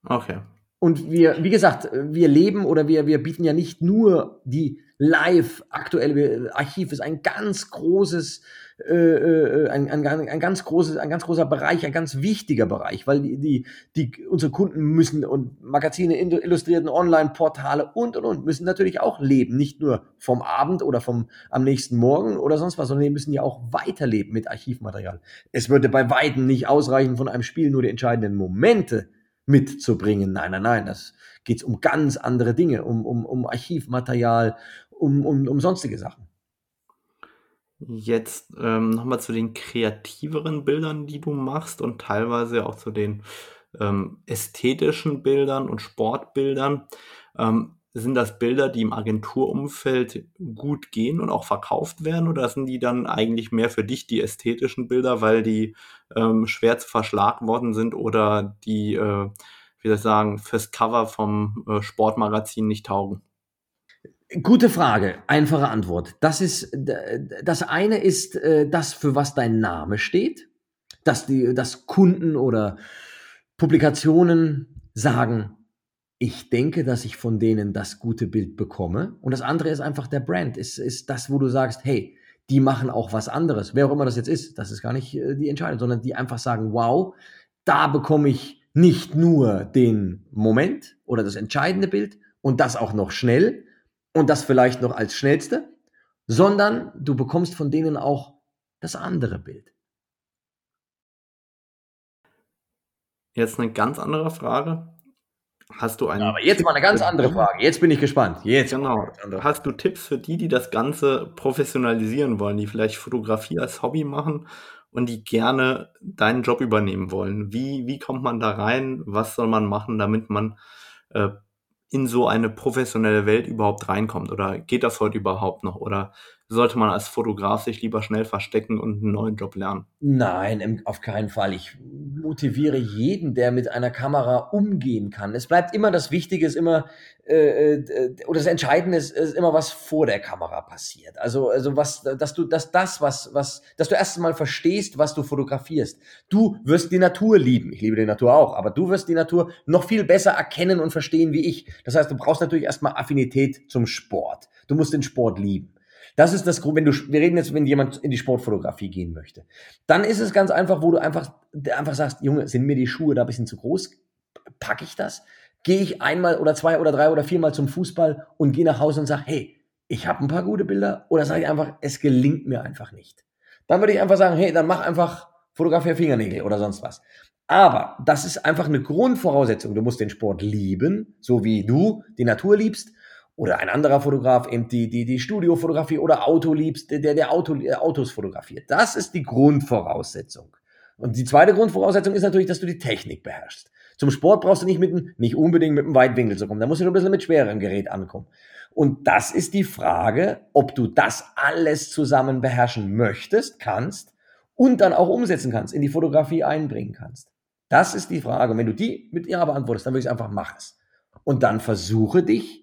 Okay. Und wir, wie gesagt, wir leben oder wir, wir bieten ja nicht nur die live aktuelle Archiv ist ein ganz großes äh, äh, ein, ein, ein, ganz großes, ein ganz großer Bereich, ein ganz wichtiger Bereich, weil die, die, die unsere Kunden müssen und Magazine, illustrierten Online-Portale und und und müssen natürlich auch leben, nicht nur vom Abend oder vom am nächsten Morgen oder sonst was, sondern die müssen ja auch weiterleben mit Archivmaterial. Es würde bei Weitem nicht ausreichen, von einem Spiel nur die entscheidenden Momente mitzubringen. Nein, nein, nein, das geht um ganz andere Dinge, um, um, um Archivmaterial, um, um, um sonstige Sachen. Jetzt ähm, nochmal zu den kreativeren Bildern, die du machst und teilweise auch zu den ähm, ästhetischen Bildern und Sportbildern. Ähm, sind das Bilder, die im Agenturumfeld gut gehen und auch verkauft werden oder sind die dann eigentlich mehr für dich die ästhetischen Bilder, weil die ähm, schwer zu verschlagen worden sind oder die, äh, wie soll ich sagen, fürs Cover vom äh, Sportmagazin nicht taugen? Gute Frage, einfache Antwort. Das ist das eine ist äh, das, für was dein Name steht, dass die, dass Kunden oder Publikationen sagen, ich denke, dass ich von denen das gute Bild bekomme. Und das andere ist einfach der Brand, ist, ist das, wo du sagst, hey, die machen auch was anderes. Wer auch immer das jetzt ist, das ist gar nicht äh, die Entscheidung, sondern die einfach sagen, wow, da bekomme ich nicht nur den Moment oder das entscheidende Bild und das auch noch schnell, und das vielleicht noch als schnellste, sondern du bekommst von denen auch das andere Bild. Jetzt eine ganz andere Frage. Hast du einen. Aber jetzt mal eine ganz andere Frage. Jetzt bin ich gespannt. Jetzt genau. Hast du Tipps für die, die das Ganze professionalisieren wollen, die vielleicht Fotografie als Hobby machen und die gerne deinen Job übernehmen wollen? Wie, wie kommt man da rein? Was soll man machen, damit man äh, in so eine professionelle Welt überhaupt reinkommt? Oder geht das heute überhaupt noch? Oder sollte man als Fotograf sich lieber schnell verstecken und einen neuen Job lernen? Nein, auf keinen Fall. Ich motiviere jeden, der mit einer Kamera umgehen kann. Es bleibt immer das Wichtige, ist immer, äh, äh, oder das Entscheidende ist, ist immer, was vor der Kamera passiert. Also, also was, dass du, dass das, was, was, dass du erst mal verstehst, was du fotografierst. Du wirst die Natur lieben. Ich liebe die Natur auch, aber du wirst die Natur noch viel besser erkennen und verstehen wie ich. Das heißt, du brauchst natürlich erstmal Affinität zum Sport. Du musst den Sport lieben. Das ist das, wenn du, wir reden jetzt, wenn jemand in die Sportfotografie gehen möchte. Dann ist es ganz einfach, wo du einfach, einfach sagst, Junge, sind mir die Schuhe da ein bisschen zu groß? Packe ich das? Gehe ich einmal oder zwei oder drei oder viermal zum Fußball und gehe nach Hause und sage, hey, ich habe ein paar gute Bilder oder sage ich einfach, es gelingt mir einfach nicht. Dann würde ich einfach sagen, hey, dann mach einfach Fotografie Fingernägel oder sonst was. Aber das ist einfach eine Grundvoraussetzung. Du musst den Sport lieben, so wie du die Natur liebst oder ein anderer Fotograf eben die, die, die Studiofotografie oder Auto liebst, der, der Auto, Autos fotografiert. Das ist die Grundvoraussetzung. Und die zweite Grundvoraussetzung ist natürlich, dass du die Technik beherrschst. Zum Sport brauchst du nicht mit einem, nicht unbedingt mit einem Weitwinkel zu kommen. Da musst du ein bisschen mit schwerem Gerät ankommen. Und das ist die Frage, ob du das alles zusammen beherrschen möchtest, kannst und dann auch umsetzen kannst, in die Fotografie einbringen kannst. Das ist die Frage. Und wenn du die mit Ja beantwortest, dann würde ich einfach mach es. Und dann versuche dich.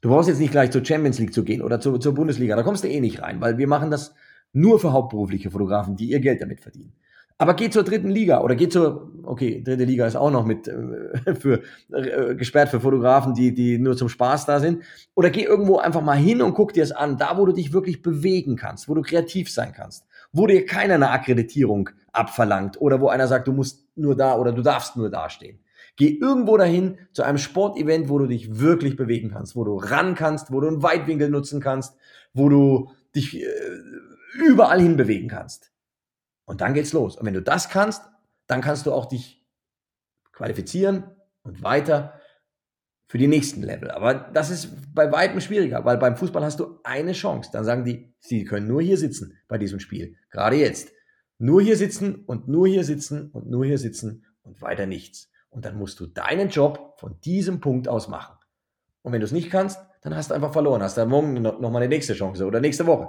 Du brauchst jetzt nicht gleich zur Champions League zu gehen oder zur, zur Bundesliga. Da kommst du eh nicht rein, weil wir machen das nur für hauptberufliche Fotografen, die ihr Geld damit verdienen. Aber geh zur dritten Liga oder geh zur, okay, dritte Liga ist auch noch mit äh, für äh, gesperrt für Fotografen, die die nur zum Spaß da sind. Oder geh irgendwo einfach mal hin und guck dir es an, da wo du dich wirklich bewegen kannst, wo du kreativ sein kannst, wo dir keiner eine Akkreditierung abverlangt oder wo einer sagt, du musst nur da oder du darfst nur da stehen. Geh irgendwo dahin zu einem Sportevent, wo du dich wirklich bewegen kannst, wo du ran kannst, wo du einen Weitwinkel nutzen kannst, wo du dich äh, überall hin bewegen kannst. Und dann geht's los. Und wenn du das kannst, dann kannst du auch dich qualifizieren und weiter für die nächsten Level. Aber das ist bei weitem schwieriger, weil beim Fußball hast du eine Chance. Dann sagen die, sie können nur hier sitzen bei diesem Spiel. Gerade jetzt. Nur hier sitzen und nur hier sitzen und nur hier sitzen und weiter nichts. Und dann musst du deinen Job von diesem Punkt aus machen. Und wenn du es nicht kannst, dann hast du einfach verloren. Hast du morgen noch, noch mal eine nächste Chance oder nächste Woche.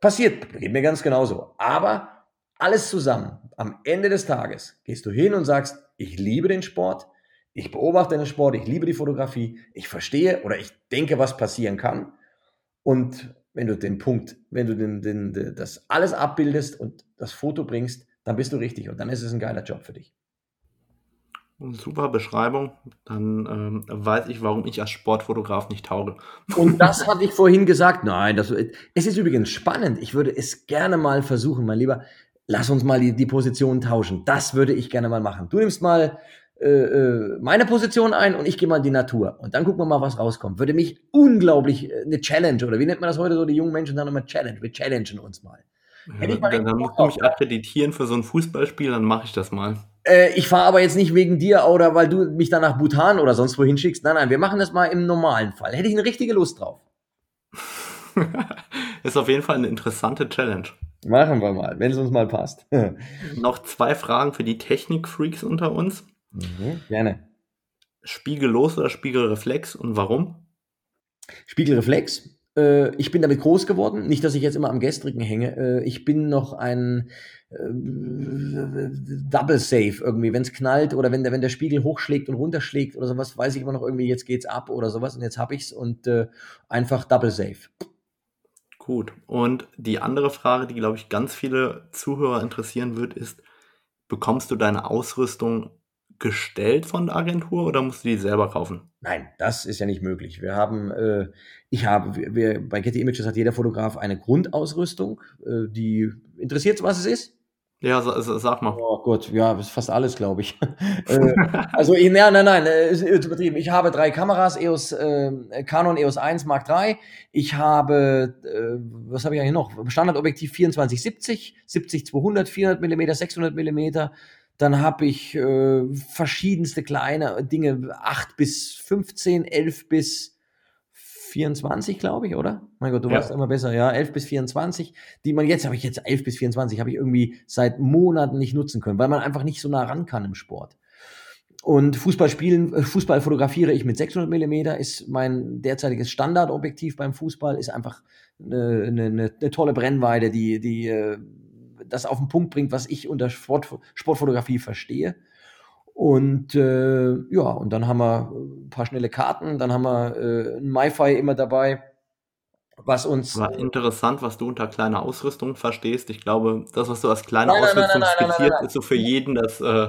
Passiert, geht mir ganz genauso. Aber alles zusammen, am Ende des Tages gehst du hin und sagst, ich liebe den Sport, ich beobachte den Sport, ich liebe die Fotografie, ich verstehe oder ich denke, was passieren kann. Und wenn du den Punkt, wenn du den, den, den, das alles abbildest und das Foto bringst, dann bist du richtig und dann ist es ein geiler Job für dich. Super Beschreibung. Dann ähm, weiß ich, warum ich als Sportfotograf nicht tauge. Und das hatte ich vorhin gesagt. Nein, das, es ist übrigens spannend. Ich würde es gerne mal versuchen, mein Lieber lass uns mal die, die Position tauschen. Das würde ich gerne mal machen. Du nimmst mal äh, äh, meine Position ein und ich gehe mal in die Natur. Und dann gucken wir mal, was rauskommt. Würde mich unglaublich äh, eine Challenge, oder wie nennt man das heute so, die jungen Menschen sagen immer Challenge. Wir challengen uns mal. Ja, ich mal dann, dann musst du mich akkreditieren für so ein Fußballspiel, dann mache ich das mal. Äh, ich fahre aber jetzt nicht wegen dir oder weil du mich dann nach Bhutan oder sonst wohin schickst. Nein, nein, wir machen das mal im normalen Fall. Hätte ich eine richtige Lust drauf. ist auf jeden Fall eine interessante Challenge. Machen wir mal, wenn es uns mal passt. Noch zwei Fragen für die Technik-Freaks unter uns. Mhm, gerne. Spiegellos oder Spiegelreflex und warum? Spiegelreflex. Äh, ich bin damit groß geworden. Nicht, dass ich jetzt immer am Gestrigen hänge. Äh, ich bin noch ein äh, Double Safe irgendwie. Wenn es knallt oder wenn der, wenn der Spiegel hochschlägt und runterschlägt oder sowas, weiß ich immer noch irgendwie, jetzt geht's ab oder sowas und jetzt hab ich's und äh, einfach Double Safe. Gut. Und die andere Frage, die, glaube ich, ganz viele Zuhörer interessieren wird, ist, bekommst du deine Ausrüstung gestellt von der Agentur oder musst du die selber kaufen? Nein, das ist ja nicht möglich. Wir haben, äh, ich habe, wir, bei Getty Images hat jeder Fotograf eine Grundausrüstung, äh, die interessiert, was es ist. Ja, sag mal. Oh Gott, ja, ist fast alles, glaube ich. äh, also, nein, nein, nein, äh, ist übertrieben. Ich habe drei Kameras, EOS, äh, Canon EOS 1 Mark III. Ich habe, äh, was habe ich eigentlich noch? Standardobjektiv 2470, 70 200, 400 mm, 600 mm. Dann habe ich äh, verschiedenste kleine Dinge, 8 bis 15, 11 bis 24, glaube ich, oder? Mein Gott, du ja. warst immer besser, ja, 11 bis 24, die man jetzt, habe ich jetzt 11 bis 24, habe ich irgendwie seit Monaten nicht nutzen können, weil man einfach nicht so nah ran kann im Sport. Und Fußball spielen, äh, Fußball fotografiere ich mit 600 Millimeter, ist mein derzeitiges Standardobjektiv beim Fußball, ist einfach eine, eine, eine tolle Brennweite, die, die äh, das auf den Punkt bringt, was ich unter Sport, Sportfotografie verstehe. Und äh, ja, und dann haben wir ein paar schnelle Karten, dann haben wir äh, ein MiFi immer dabei, was uns. War interessant, was du unter kleiner Ausrüstung verstehst. Ich glaube, das, was du als kleine nein, Ausrüstung nein, nein, skizziert, ist so für jeden das. Äh,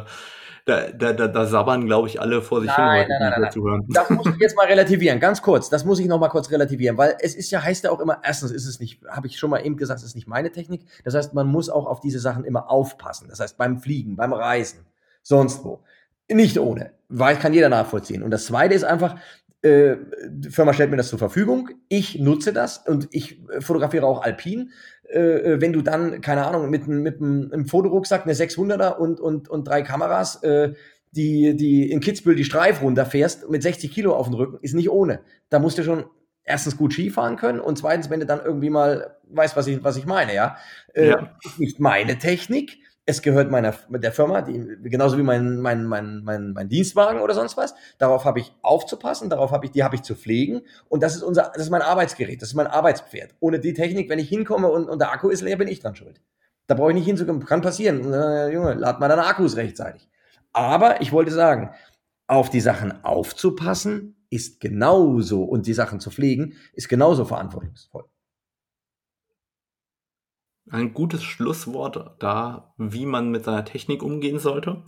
da, da, da, da sabbern, glaube ich, alle vor sich nein, hin, nein, nein, nein, zu hören. Das muss ich jetzt mal relativieren, ganz kurz. Das muss ich noch mal kurz relativieren, weil es ist ja, heißt ja auch immer, erstens ist es nicht, habe ich schon mal eben gesagt, es ist nicht meine Technik. Das heißt, man muss auch auf diese Sachen immer aufpassen. Das heißt, beim Fliegen, beim Reisen, sonst wo. Nicht ohne. Weil kann jeder nachvollziehen. Und das zweite ist einfach, Äh, die Firma stellt mir das zur Verfügung. Ich nutze das und ich fotografiere auch alpin. Äh, äh wenn du dann, keine Ahnung, mit, mit einem Fotorucksack eine 600er und, und, und drei Kameras, äh, die, die in Kitzbühel die Streif runterfährst mit 60 Kilo auf dem Rücken, ist nicht ohne. Da musst du schon erstens gut Skifahren können und zweitens, wenn du dann irgendwie mal weißt, was ich, was ich meine, ja. Äh, ja. Nicht meine Technik, es gehört meiner der Firma, die, genauso wie mein, mein, mein, mein, mein Dienstwagen oder sonst was. Darauf habe ich aufzupassen, darauf habe ich, die habe ich zu pflegen. Und das ist unser, das ist mein Arbeitsgerät, das ist mein Arbeitspferd. Ohne die Technik, wenn ich hinkomme und, und der Akku ist leer, bin ich dran schuld. Da brauche ich nicht hinzukommen. Kann passieren. Äh, Junge, lad mal deine Akkus rechtzeitig. Aber ich wollte sagen, auf die Sachen aufzupassen, ist genauso und die Sachen zu pflegen, ist genauso verantwortungsvoll ein gutes Schlusswort da, wie man mit seiner Technik umgehen sollte.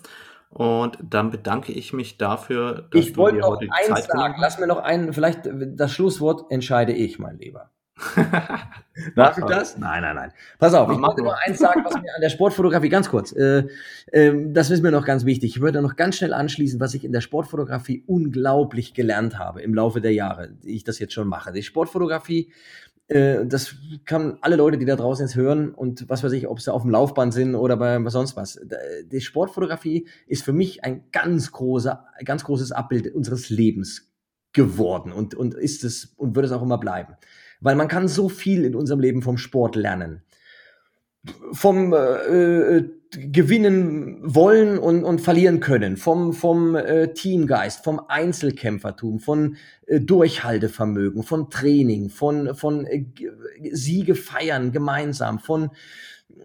Und dann bedanke ich mich dafür, dass ich du wollte noch eins Zeit sagen. Lass mir noch ein, vielleicht das Schlusswort entscheide ich, mein Lieber. Darf ich das? Nein, nein, nein. Pass auf, ich wollte nur eins sagen, was mir an der Sportfotografie, ganz kurz, äh, äh, das ist mir noch ganz wichtig. Ich würde noch ganz schnell anschließen, was ich in der Sportfotografie unglaublich gelernt habe im Laufe der Jahre, die ich das jetzt schon mache. Die Sportfotografie äh, das kann alle Leute, die da draußen jetzt hören und was weiß ich, ob sie auf dem Laufband sind oder bei sonst was. Die Sportfotografie ist für mich ein ganz großer, ganz großes Abbild unseres Lebens geworden und, und ist es und wird es auch immer bleiben. Weil man kann so viel in unserem Leben vom Sport lernen. Vom äh, äh gewinnen wollen und, und verlieren können, vom, vom äh, Teamgeist, vom Einzelkämpfertum, von äh, Durchhaltevermögen, von Training, von, von äh, Siege feiern gemeinsam, von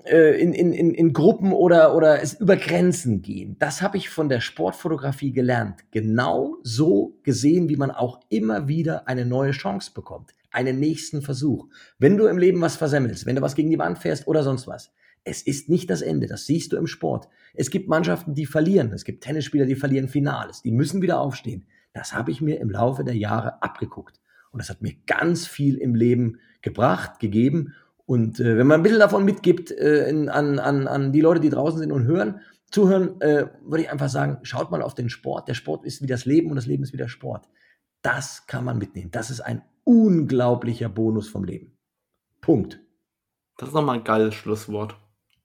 äh, in, in, in, in Gruppen oder, oder es über Grenzen gehen. Das habe ich von der Sportfotografie gelernt. Genau so gesehen, wie man auch immer wieder eine neue Chance bekommt, einen nächsten Versuch. Wenn du im Leben was versemmelst, wenn du was gegen die Wand fährst oder sonst was, es ist nicht das Ende, das siehst du im Sport. Es gibt Mannschaften, die verlieren, es gibt Tennisspieler, die verlieren Finales, die müssen wieder aufstehen. Das habe ich mir im Laufe der Jahre abgeguckt. Und das hat mir ganz viel im Leben gebracht, gegeben. Und äh, wenn man ein bisschen davon mitgibt äh, in, an, an, an die Leute, die draußen sind und hören, zuhören, äh, würde ich einfach sagen, schaut mal auf den Sport. Der Sport ist wie das Leben und das Leben ist wie der Sport. Das kann man mitnehmen. Das ist ein unglaublicher Bonus vom Leben. Punkt. Das ist nochmal ein geiles Schlusswort.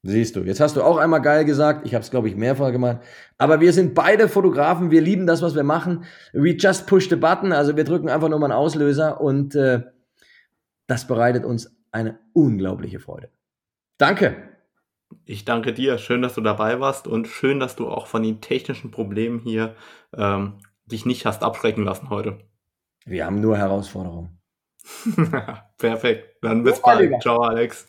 Siehst du, jetzt hast du auch einmal geil gesagt. Ich habe es, glaube ich, mehrfach gemacht. Aber wir sind beide Fotografen. Wir lieben das, was wir machen. We just push the button. Also wir drücken einfach nur mal einen Auslöser und äh, das bereitet uns eine unglaubliche Freude. Danke. Ich danke dir. Schön, dass du dabei warst und schön, dass du auch von den technischen Problemen hier ähm, dich nicht hast abschrecken lassen heute. Wir haben nur Herausforderungen. Perfekt. Dann bis bald. Ciao, Alex.